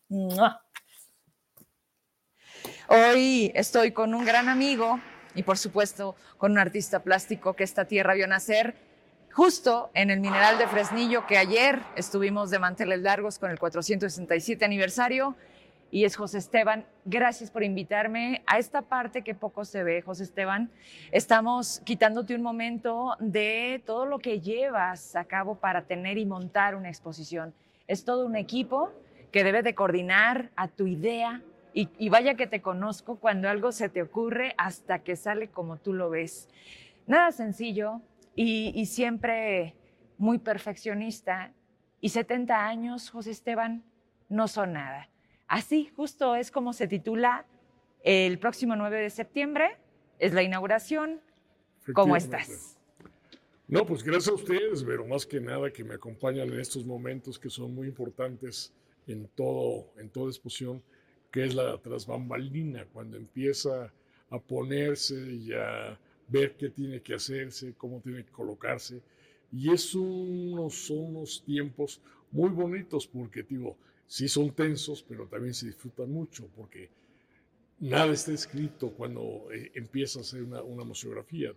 [SPEAKER 1] Hoy estoy con un gran amigo y por supuesto con un artista plástico que esta tierra vio nacer justo en el mineral de Fresnillo que ayer estuvimos de manteles largos con el 467 aniversario y es José Esteban. Gracias por invitarme a esta parte que poco se ve, José Esteban. Estamos quitándote un momento de todo lo que llevas a cabo para tener y montar una exposición. Es todo un equipo que debe de coordinar a tu idea, y, vaya que te conozco cuando algo se te ocurre hasta que sale como tú lo ves. Nada sencillo y, siempre muy perfeccionista. Y 70 años, José Esteban, no son nada. Así justo es como se titula el próximo 9 de septiembre. Es la inauguración. ¿Cómo estás?
[SPEAKER 4] No, pues gracias a ustedes, pero más que nada que me acompañan en estos momentos que son muy importantes en todo, en toda exposición que es la trasbambalina, cuando empieza a ponerse y a ver qué tiene que hacerse, cómo tiene que colocarse. Y es unos, son unos tiempos muy bonitos porque, digo, sí son tensos, pero también se disfrutan mucho porque nada está escrito cuando eh, empieza a hacer una, una museografía.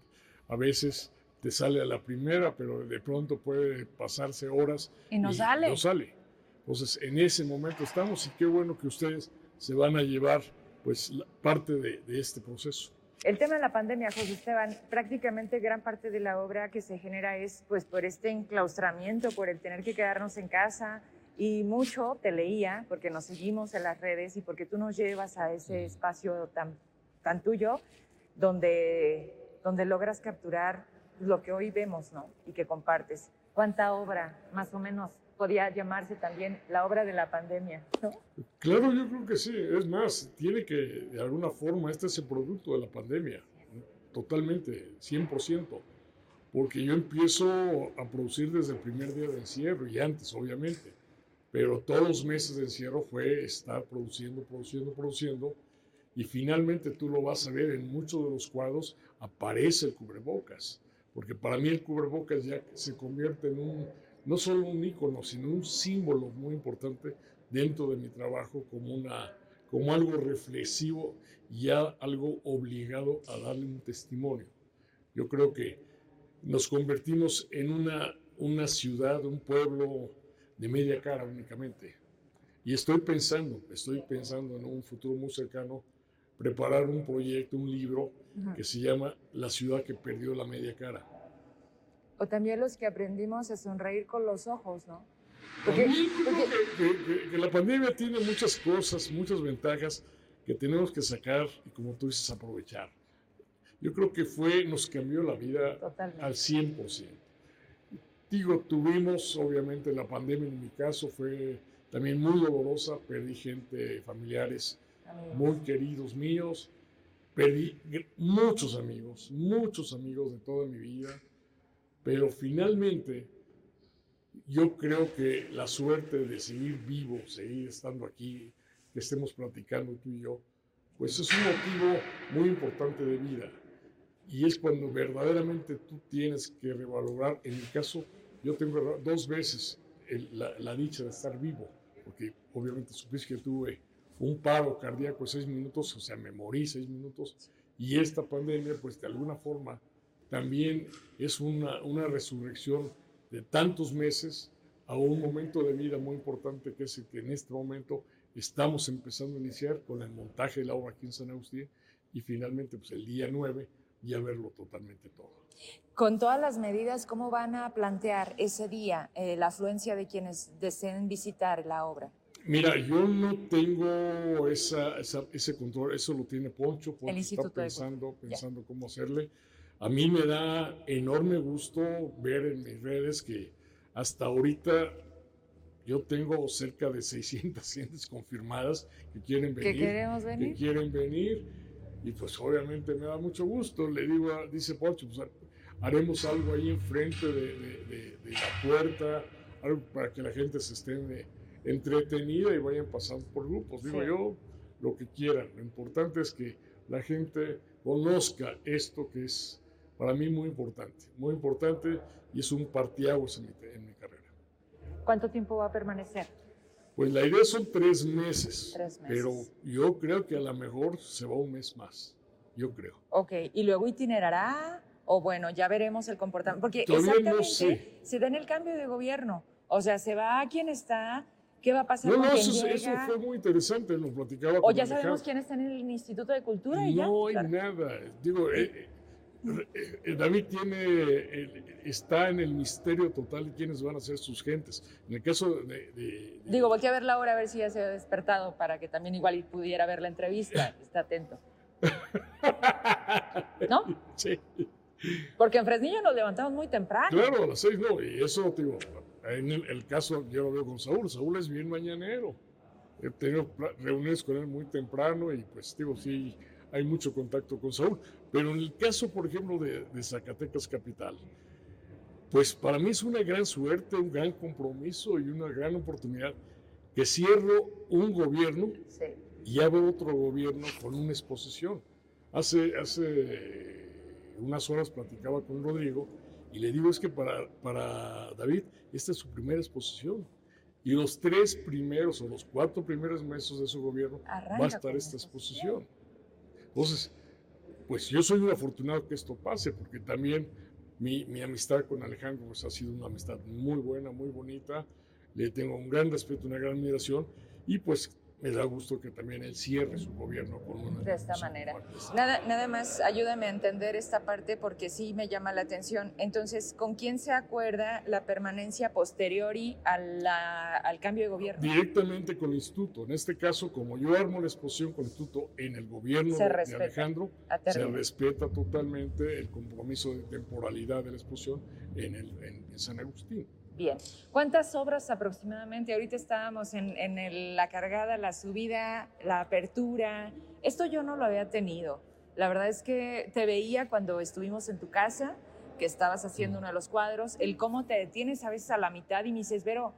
[SPEAKER 4] A veces te sale a la primera, pero de pronto puede pasarse horas
[SPEAKER 1] y no sale.
[SPEAKER 4] No sale. Entonces, en ese momento estamos y qué bueno que ustedes se van a llevar pues parte de, este proceso.
[SPEAKER 1] El tema de la pandemia, José Esteban, prácticamente gran parte de la obra que se genera es pues por este enclaustramiento, por el tener que quedarnos en casa y mucho te leía porque nos seguimos en las redes y porque tú nos llevas a ese espacio tan, tan tuyo donde, donde logras capturar lo que hoy vemos ¿no? y que compartes. ¿Cuánta obra más o menos podría llamarse también la obra de la pandemia, ¿no?
[SPEAKER 4] Claro, yo creo que sí. Es más, tiene que, de alguna forma, este es el producto de la pandemia. Totalmente, 100%. Porque yo empiezo a producir desde el primer día de encierro y antes, obviamente. Pero todos los meses de encierro fue estar produciendo, produciendo, produciendo. Y finalmente tú lo vas a ver en muchos de los cuadros, aparece el cubrebocas. Porque para mí el cubrebocas ya se convierte en un no solo un ícono, sino un símbolo muy importante dentro de mi trabajo como, una, como algo reflexivo y algo obligado a darle un testimonio. Yo creo que nos convertimos en una, una ciudad, un pueblo de media cara únicamente. Y estoy pensando, estoy pensando en un futuro muy cercano, preparar un proyecto, un libro que se llama La ciudad que perdió la media cara
[SPEAKER 1] o también los que aprendimos a sonreír con los ojos, ¿no?
[SPEAKER 4] Porque, Que, la pandemia tiene muchas cosas, muchas ventajas que tenemos que sacar y como tú dices, aprovechar. Yo creo que fue, nos cambió la vida al 100%. digo, tuvimos, obviamente, la pandemia en mi caso fue también muy dolorosa, perdí gente, familiares muy queridos míos, perdí muchos amigos, muchos amigos de toda mi vida, pero finalmente yo creo que la suerte de seguir vivo, seguir estando aquí, que estemos platicando tú y yo, pues es un motivo muy importante de vida. Y es cuando verdaderamente tú tienes que revalorar, en mi caso, yo tengo dos veces la, dicha de estar vivo, porque obviamente supiste que tuve un paro cardíaco de seis minutos, o sea, me morí seis minutos, y esta pandemia, pues de alguna forma, también es una, una resurrección de tantos meses a un momento de vida muy importante que es el que en este momento estamos empezando a iniciar con el montaje de la obra aquí en San Agustín y finalmente pues el día 9 ya verlo totalmente todo.
[SPEAKER 1] Con todas las medidas, ¿cómo van a plantear ese día eh, la afluencia de quienes deseen visitar la obra?
[SPEAKER 4] Mira, yo no tengo esa, ese control, eso lo tiene Poncho, Poncho está pensando, pensando cómo hacerle. A mí me da enorme gusto ver en mis redes que hasta ahorita yo tengo cerca de 600 gentes confirmadas que quieren venir.
[SPEAKER 1] ¿Que queremos venir?
[SPEAKER 4] Que quieren venir. Y pues obviamente me da mucho gusto. Le digo, dice Poncho, pues haremos algo ahí enfrente de, de, la puerta, algo para que la gente se esté entretenida y vayan pasando por grupos. Digo yo, lo que quieran. Lo importante es que la gente conozca esto que es para mí muy importante, muy importante y es un partiaguas en mi, en mi carrera.
[SPEAKER 1] ¿Cuánto tiempo va a permanecer?
[SPEAKER 4] Pues la idea son tres meses, tres meses, pero yo creo que a lo mejor se va un mes más, yo creo.
[SPEAKER 1] Ok, y luego itinerará o bueno, ya veremos el comportamiento. Porque exactamente se da en el cambio de gobierno. O sea, se va a quien está, ¿qué va a pasar
[SPEAKER 4] no,
[SPEAKER 1] con
[SPEAKER 4] no, eso,
[SPEAKER 1] llega?
[SPEAKER 4] eso fue muy interesante, nos platicaba.
[SPEAKER 1] O ya sabemos quién está en el Instituto de Cultura y
[SPEAKER 4] no
[SPEAKER 1] ya.
[SPEAKER 4] hay nada. Digo, eh, eh, David tiene, está en el misterio total de quiénes van a ser sus gentes. En el caso de...
[SPEAKER 1] Digo, volteé a ver la hora a ver si ya se ha despertado para que también igual pudiera ver la entrevista. Está atento. ¿No?
[SPEAKER 4] Sí.
[SPEAKER 1] Porque en Fresnillo nos levantamos muy temprano.
[SPEAKER 4] Claro, a las seis no, y eso, digo, en el, caso yo lo veo con Saúl, Saúl es bien mañanero. He tenido reuniones con él muy temprano y pues digo, sí, hay mucho contacto con Saúl. Pero en el caso, por ejemplo, de, Zacatecas Capital, pues para mí es una gran suerte, un gran compromiso y una gran oportunidad que cierro un gobierno y abro otro gobierno con una exposición. Hace, hace unas horas platicaba con Rodrigo y le digo es que para, para David esta es su primera exposición. Y los tres primeros o los cuatro primeros meses de su gobierno va a estar esta exposición. Entonces, pues yo soy un afortunado que esto pase, porque también mi, mi, amistad con Alejandro pues, ha sido una amistad muy buena, muy bonita. Le tengo un gran respeto, una gran admiración. Y pues me da gusto que también él cierre su gobierno con una...
[SPEAKER 1] De esta manera. Nada, nada más ayúdame a entender esta parte porque sí me llama la atención. Entonces, ¿con quién se acuerda la permanencia posteriori al cambio de gobierno?
[SPEAKER 4] Directamente con el instituto. En este caso, como yo armo la exposición con el instituto en el gobierno de, Alejandro, se respeta totalmente el compromiso de temporalidad de la exposición en, el, en San Agustín.
[SPEAKER 1] Bien. ¿Cuántas obras aproximadamente? Ahorita estábamos en, la cargada, la subida, la apertura. Esto yo no lo había tenido. La verdad es que te veía cuando estuvimos en tu casa, que estabas haciendo uno de los cuadros, el cómo te detienes a veces a la mitad y me dices, Vero,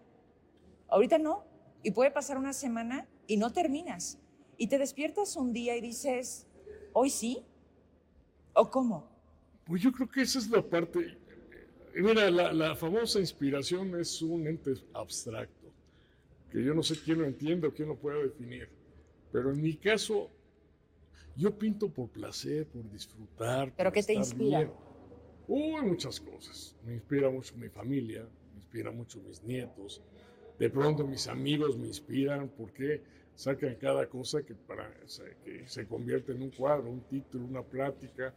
[SPEAKER 1] ahorita no. Y puede pasar una semana y no terminas. Y te despiertas un día y dices, ¿hoy sí? ¿O cómo?
[SPEAKER 4] Pues yo creo que esa es la parte, Mira, la, famosa inspiración es un ente abstracto, que yo no sé quién lo entiende o quién lo pueda definir. Pero en mi caso, yo pinto por placer, por disfrutar.
[SPEAKER 1] ¿Pero qué te inspira?
[SPEAKER 4] Uy, muchas cosas. Me inspira mucho mi familia, me inspira mucho mis nietos. De pronto mis amigos me inspiran porque sacan cada cosa que, para, que se convierte en un cuadro, un título, una plática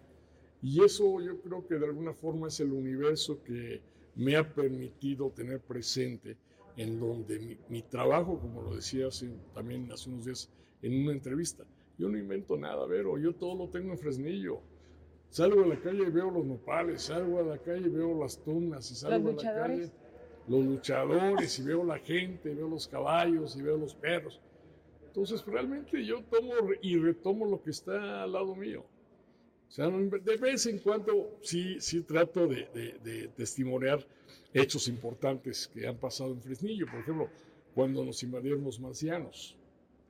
[SPEAKER 4] y eso yo creo que de alguna forma es el universo que me ha permitido tener presente, en donde mi, trabajo, como lo decía también hace unos días en una entrevista, yo no invento nada, Vero, yo todo lo tengo en Fresnillo. Salgo a la calle y veo los nopales, salgo a la calle y veo las tunas, y salgo a la calle los luchadores, y veo la gente, y veo los caballos, y veo los perros. Entonces, realmente yo tomo y retomo lo que está al lado mío. O sea, de vez en cuando sí, sí trato de, de, de testimoniar hechos importantes que han pasado en Fresnillo. Por ejemplo, cuando nos invadieron los marcianos.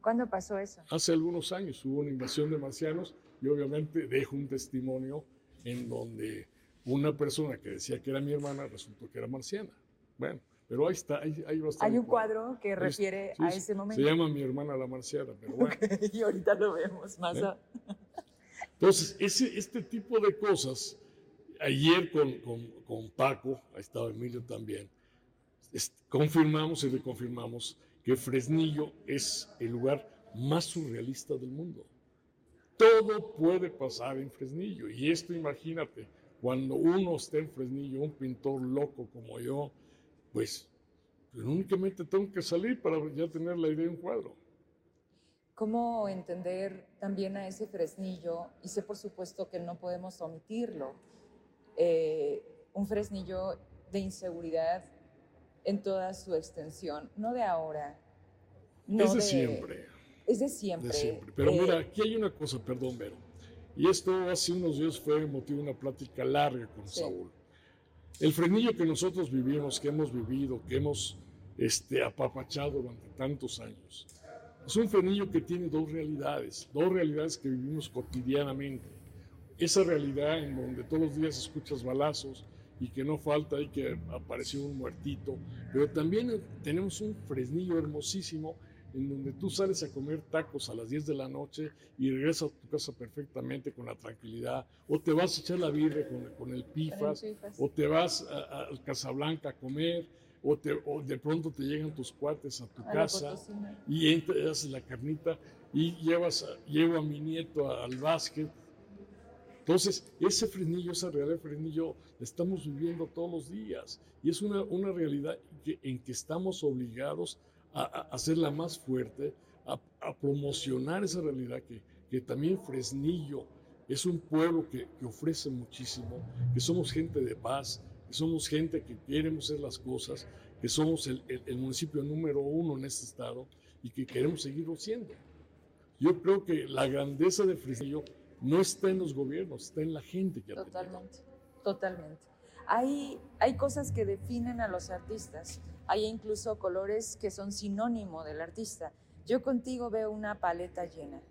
[SPEAKER 1] ¿Cuándo pasó eso?
[SPEAKER 4] Hace algunos años hubo una invasión de marcianos y obviamente dejo un testimonio en donde una persona que decía que era mi hermana resultó que era marciana. Bueno, pero ahí está, ahí, ahí
[SPEAKER 1] Hay un cuadro que refiere a ese momento.
[SPEAKER 4] Se llama mi hermana la marciana, pero bueno.
[SPEAKER 1] y ahorita lo vemos más. ¿Eh?
[SPEAKER 4] Entonces, ese, este tipo de cosas, ayer con, con, con Paco, ha estado Emilio también, confirmamos y reconfirmamos que Fresnillo es el lugar más surrealista del mundo. Todo puede pasar en Fresnillo. Y esto imagínate, cuando uno está en Fresnillo, un pintor loco como yo, pues, pues únicamente tengo que salir para ya tener la idea de un cuadro.
[SPEAKER 1] ¿Cómo entender también a ese Fresnillo? Y sé por supuesto que no podemos omitirlo. Eh, un Fresnillo de inseguridad en toda su extensión, no de ahora.
[SPEAKER 4] No es de, siempre.
[SPEAKER 1] Es de siempre.
[SPEAKER 4] De siempre. Pero eh, mira, aquí hay una cosa, perdón, Vero. Y esto hace unos días fue motivo de una plática larga con Saúl. El frenillo que nosotros vivimos, que hemos vivido, que hemos este, apapachado durante tantos años, es un frenillo que tiene dos realidades, dos realidades que vivimos cotidianamente. Esa realidad en donde todos los días escuchas balazos y que no falta y que apareció un muertito, pero también tenemos un fresnillo hermosísimo en donde tú sales a comer tacos a las 10 de la noche y regresas a tu casa perfectamente con la tranquilidad, o te vas a echar la birra con, el pifas, o te vas al Casablanca a comer, o, te, o, de pronto te llegan tus cuates a tu casa y entras la carnita y llevas llevo a mi nieto al básquet. Entonces, ese frenillo, esa realidad de frenillo, la estamos viviendo todos los días y es una, una realidad que, en que estamos obligados a, hacerla más fuerte, a, promocionar esa realidad que, que, también Fresnillo es un pueblo que, que, ofrece muchísimo, que somos gente de paz, que somos gente que queremos hacer las cosas, que somos el, el, municipio número uno en este estado y que queremos seguirlo siendo. Yo creo que la grandeza de Fresnillo no está en los gobiernos, está en la gente que
[SPEAKER 1] Totalmente, totalmente. Hay, hay cosas que definen a los artistas hay incluso colores que son sinónimo del artista. Yo contigo veo una paleta llena,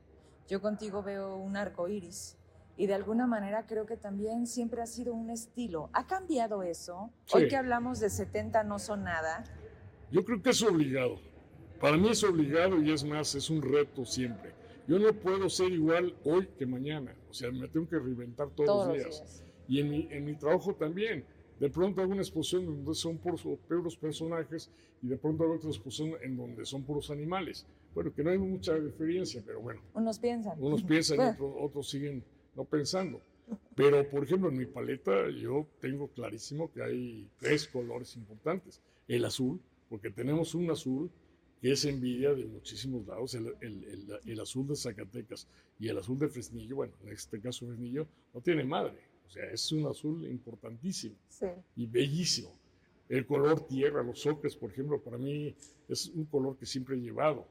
[SPEAKER 1] yo contigo veo un arco iris. Y de alguna manera creo que también siempre ha sido un estilo. ¿Ha cambiado eso? Hoy que hablamos de 70 no son nada.
[SPEAKER 4] Yo creo que es obligado. Para mí es obligado y es más, es un reto siempre. Yo no puedo ser igual hoy que mañana. O sea, me tengo que reinventar todos, los días. Y en mi, en mi trabajo también. De pronto hago una exposición donde son puros, puros personajes y de pronto hago otra exposición en donde son puros animales. Bueno, que no hay mucha diferencia, pero bueno.
[SPEAKER 1] Unos piensan.
[SPEAKER 4] Unos piensan y otros, otros siguen no pensando. Pero, por ejemplo, en mi paleta yo tengo clarísimo que hay tres colores importantes. El azul, porque tenemos un azul que es envidia de muchísimos lados, el, el, el, azul de Zacatecas y el azul de Fresnillo, bueno, en este caso Fresnillo, no tiene madre. O sea, es un azul importantísimo y bellísimo. El color tierra, los ocres, por ejemplo, para mí es un color que siempre he llevado.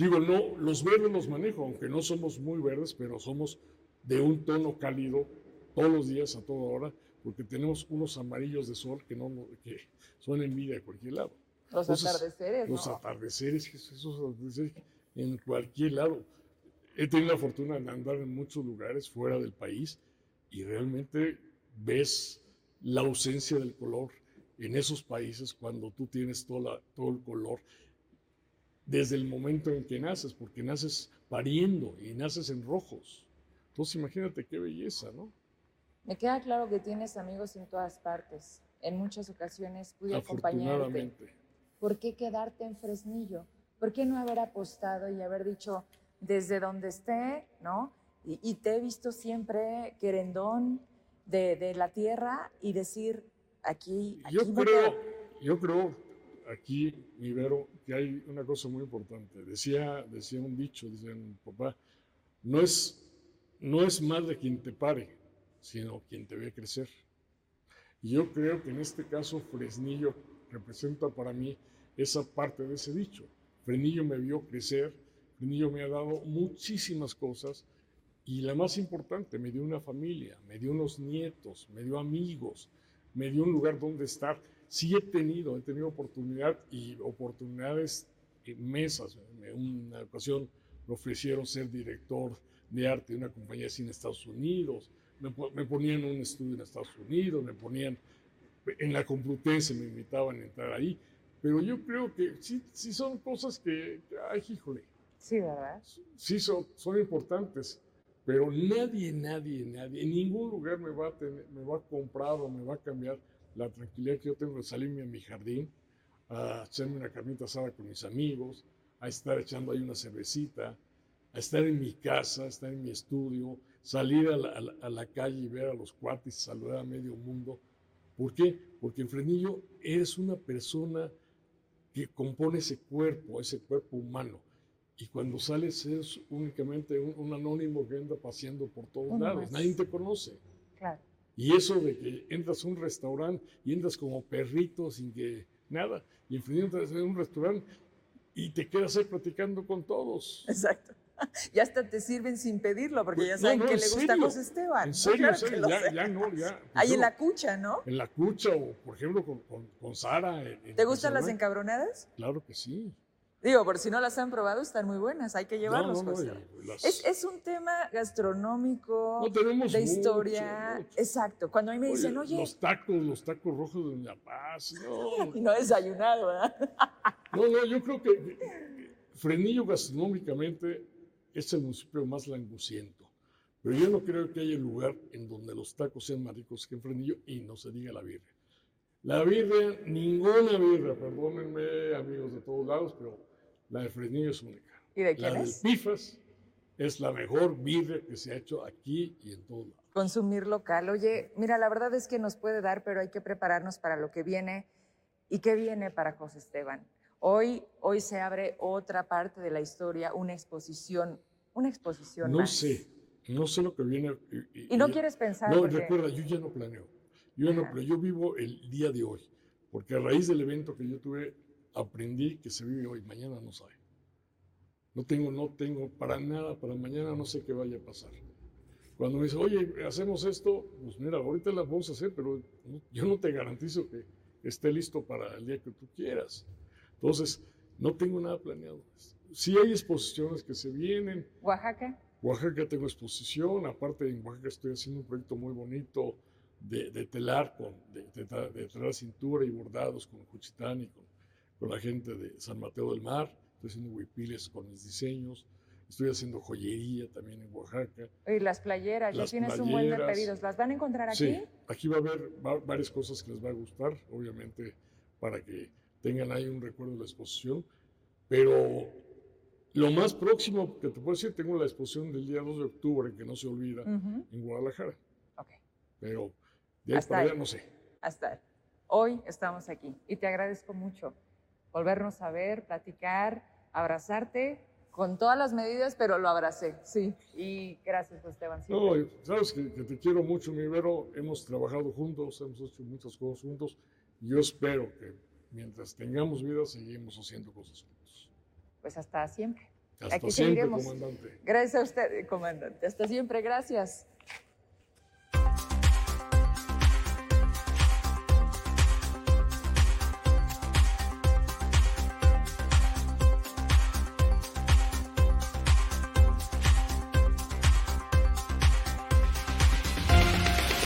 [SPEAKER 4] Digo, no, los verdes los manejo, aunque no somos muy verdes, pero somos de un tono cálido todos los días, a toda hora, porque tenemos unos amarillos de sol que, no, que son envidia de cualquier lado.
[SPEAKER 1] Los atardeceres.
[SPEAKER 4] Los atardeceres, esos atardeceres en cualquier lado. He tenido la fortuna de andar en muchos lugares fuera del país y realmente ves la ausencia del color en esos países cuando tú tienes todo, todo el color desde el momento en que naces, porque naces pariendo y naces en rojos. Entonces imagínate qué belleza, ¿no?
[SPEAKER 1] Me queda claro que tienes amigos en todas partes. En muchas ocasiones pude acompañarte. ¿Por qué quedarte en Fresnillo? ¿Por qué no haber apostado y haber dicho desde donde esté, ¿no? Y, te he visto siempre querendón de, de, la tierra y decir, aquí...
[SPEAKER 4] yo, creo, yo creo, aquí, Ibero, que hay una cosa muy importante. Decía, decía un dicho, mi papá, no es no es más de quien te pare, sino quien te ve crecer. Y yo creo que en este caso Fresnillo representa para mí esa parte de ese dicho. Fresnillo me vio crecer, Fresnillo me ha dado muchísimas cosas y la más importante, me dio una familia, me dio unos nietos, me dio amigos, me dio un lugar donde estar. Sí he tenido, he tenido oportunidad y oportunidades mesas. En una ocasión me ofrecieron ser director de arte de una compañía de cine en Estados Unidos, me, me ponían un estudio en Estados Unidos, me ponían en la Complutense, me invitaban a entrar ahí. Pero yo creo que sí, sí son cosas que, ay, híjole.
[SPEAKER 1] Sí, ¿verdad?
[SPEAKER 4] Sí, son, son importantes, pero nadie, nadie, nadie, en ningún lugar me va, a tener, me va a comprar o me va a cambiar la tranquilidad que yo tengo de salirme a mi jardín, a echarme una carnita asada con mis amigos, a estar echando ahí una cervecita, a estar en mi casa, a estar en mi estudio, salir a la, a la, calle y ver a los cuates, saludar a medio mundo. ¿Por qué? Porque en Frenillo eres una persona que compone ese cuerpo, ese cuerpo humano. Y cuando sales es únicamente un, un anónimo que anda paseando por todos lados. Nadie te conoce.
[SPEAKER 1] Claro.
[SPEAKER 4] Y eso de que entras a un restaurante y entras como perrito sin que nada, y en entras a un restaurante y te quedas ahí platicando con todos.
[SPEAKER 1] Exacto. Ya hasta te sirven sin pedirlo, porque ya saben no, no, que le serio? gusta a José Esteban.
[SPEAKER 4] En serio, claro serio? Ya, ya, no, ya. Pues
[SPEAKER 1] Ahí en la cucha, ¿no?
[SPEAKER 4] En la cucha, o por ejemplo con, con, con Sara. En,
[SPEAKER 1] ¿Te gustan las encabronadas?
[SPEAKER 4] Claro que sí.
[SPEAKER 1] Digo, por si no las han probado, están muy buenas, hay que llevarlos.
[SPEAKER 4] No, no,
[SPEAKER 1] José.
[SPEAKER 4] las...
[SPEAKER 1] es, es, un tema gastronómico, de historia.
[SPEAKER 4] mucho.
[SPEAKER 1] Exacto. Cuando a mí me dicen, oye.
[SPEAKER 4] Los tacos, los tacos rojos de Doña Paz. No,
[SPEAKER 1] y no desayunado, ¿verdad?
[SPEAKER 4] no, no, yo creo que Frenillo gastronómicamente es el municipio más languciento. Pero yo no creo que haya lugar en donde los tacos sean más ricos que en Frenillo y no se diga la birria. La birria, ninguna birria, perdónenme amigos de todos lados, pero la de Fresnillo es única.
[SPEAKER 1] ¿Y de quién
[SPEAKER 4] la
[SPEAKER 1] es?
[SPEAKER 4] del Pifas es la mejor birria que se ha hecho aquí y en todos lados.
[SPEAKER 1] Consumir local. Oye, mira, la verdad es que nos puede dar, pero hay que prepararnos para lo que viene. ¿Y qué viene para José Esteban? Hoy, hoy se abre otra parte de la historia, una exposición, una exposición
[SPEAKER 4] No
[SPEAKER 1] más.
[SPEAKER 4] sé, no sé lo que viene.
[SPEAKER 1] Y, no quieres pensar.
[SPEAKER 4] No,
[SPEAKER 1] porque...
[SPEAKER 4] recuerda, yo ya no planeo. Yo, no, planeo, yo vivo el día de hoy, porque a raíz del evento que yo tuve, aprendí que se vive hoy, mañana no sabe. No tengo, no tengo para nada, para mañana no sé qué vaya a pasar. Cuando me dice, oye, hacemos esto, pues mira, ahorita las vamos a hacer, pero yo no te garantizo que esté listo para el día que tú quieras. Entonces, no tengo nada planeado. Sí hay exposiciones que se vienen.
[SPEAKER 1] ¿Oaxaca?
[SPEAKER 4] Oaxaca tengo exposición. Aparte, en Oaxaca estoy haciendo un proyecto muy bonito de, de telar, con, de, de, de traer cintura y bordados con Juchitán y con, con, la gente de San Mateo del Mar. Estoy haciendo huipiles con mis diseños. Estoy haciendo joyería también en Oaxaca.
[SPEAKER 1] Y las playeras,
[SPEAKER 4] Las
[SPEAKER 1] ya tienes
[SPEAKER 4] playeras,
[SPEAKER 1] un buen de pedidos. ¿Las van a encontrar aquí?
[SPEAKER 4] Sí, aquí va a haber va, varias cosas que les va a gustar, obviamente, para que tengan ahí un recuerdo de la exposición, pero lo más próximo que te puedo decir, tengo la exposición del día 2 de octubre, que no se olvida, uh -huh. en Guadalajara.
[SPEAKER 1] Okay.
[SPEAKER 4] Pero de ahí
[SPEAKER 1] Hasta
[SPEAKER 4] para allá no sé.
[SPEAKER 1] Hasta hoy estamos aquí y te agradezco mucho volvernos a ver, platicar, abrazarte con todas las medidas, pero lo abracé, sí. Y gracias, Esteban.
[SPEAKER 4] No, sabes que, que, te quiero mucho, mi Vero. Hemos trabajado juntos, hemos hecho muchas cosas juntos. Yo espero que mientras tengamos vida, seguimos haciendo cosas juntos.
[SPEAKER 1] Pues hasta siempre.
[SPEAKER 4] Hasta
[SPEAKER 1] Aquí
[SPEAKER 4] siempre,
[SPEAKER 1] seguiremos.
[SPEAKER 4] comandante.
[SPEAKER 1] Gracias a usted, comandante. Hasta siempre, gracias.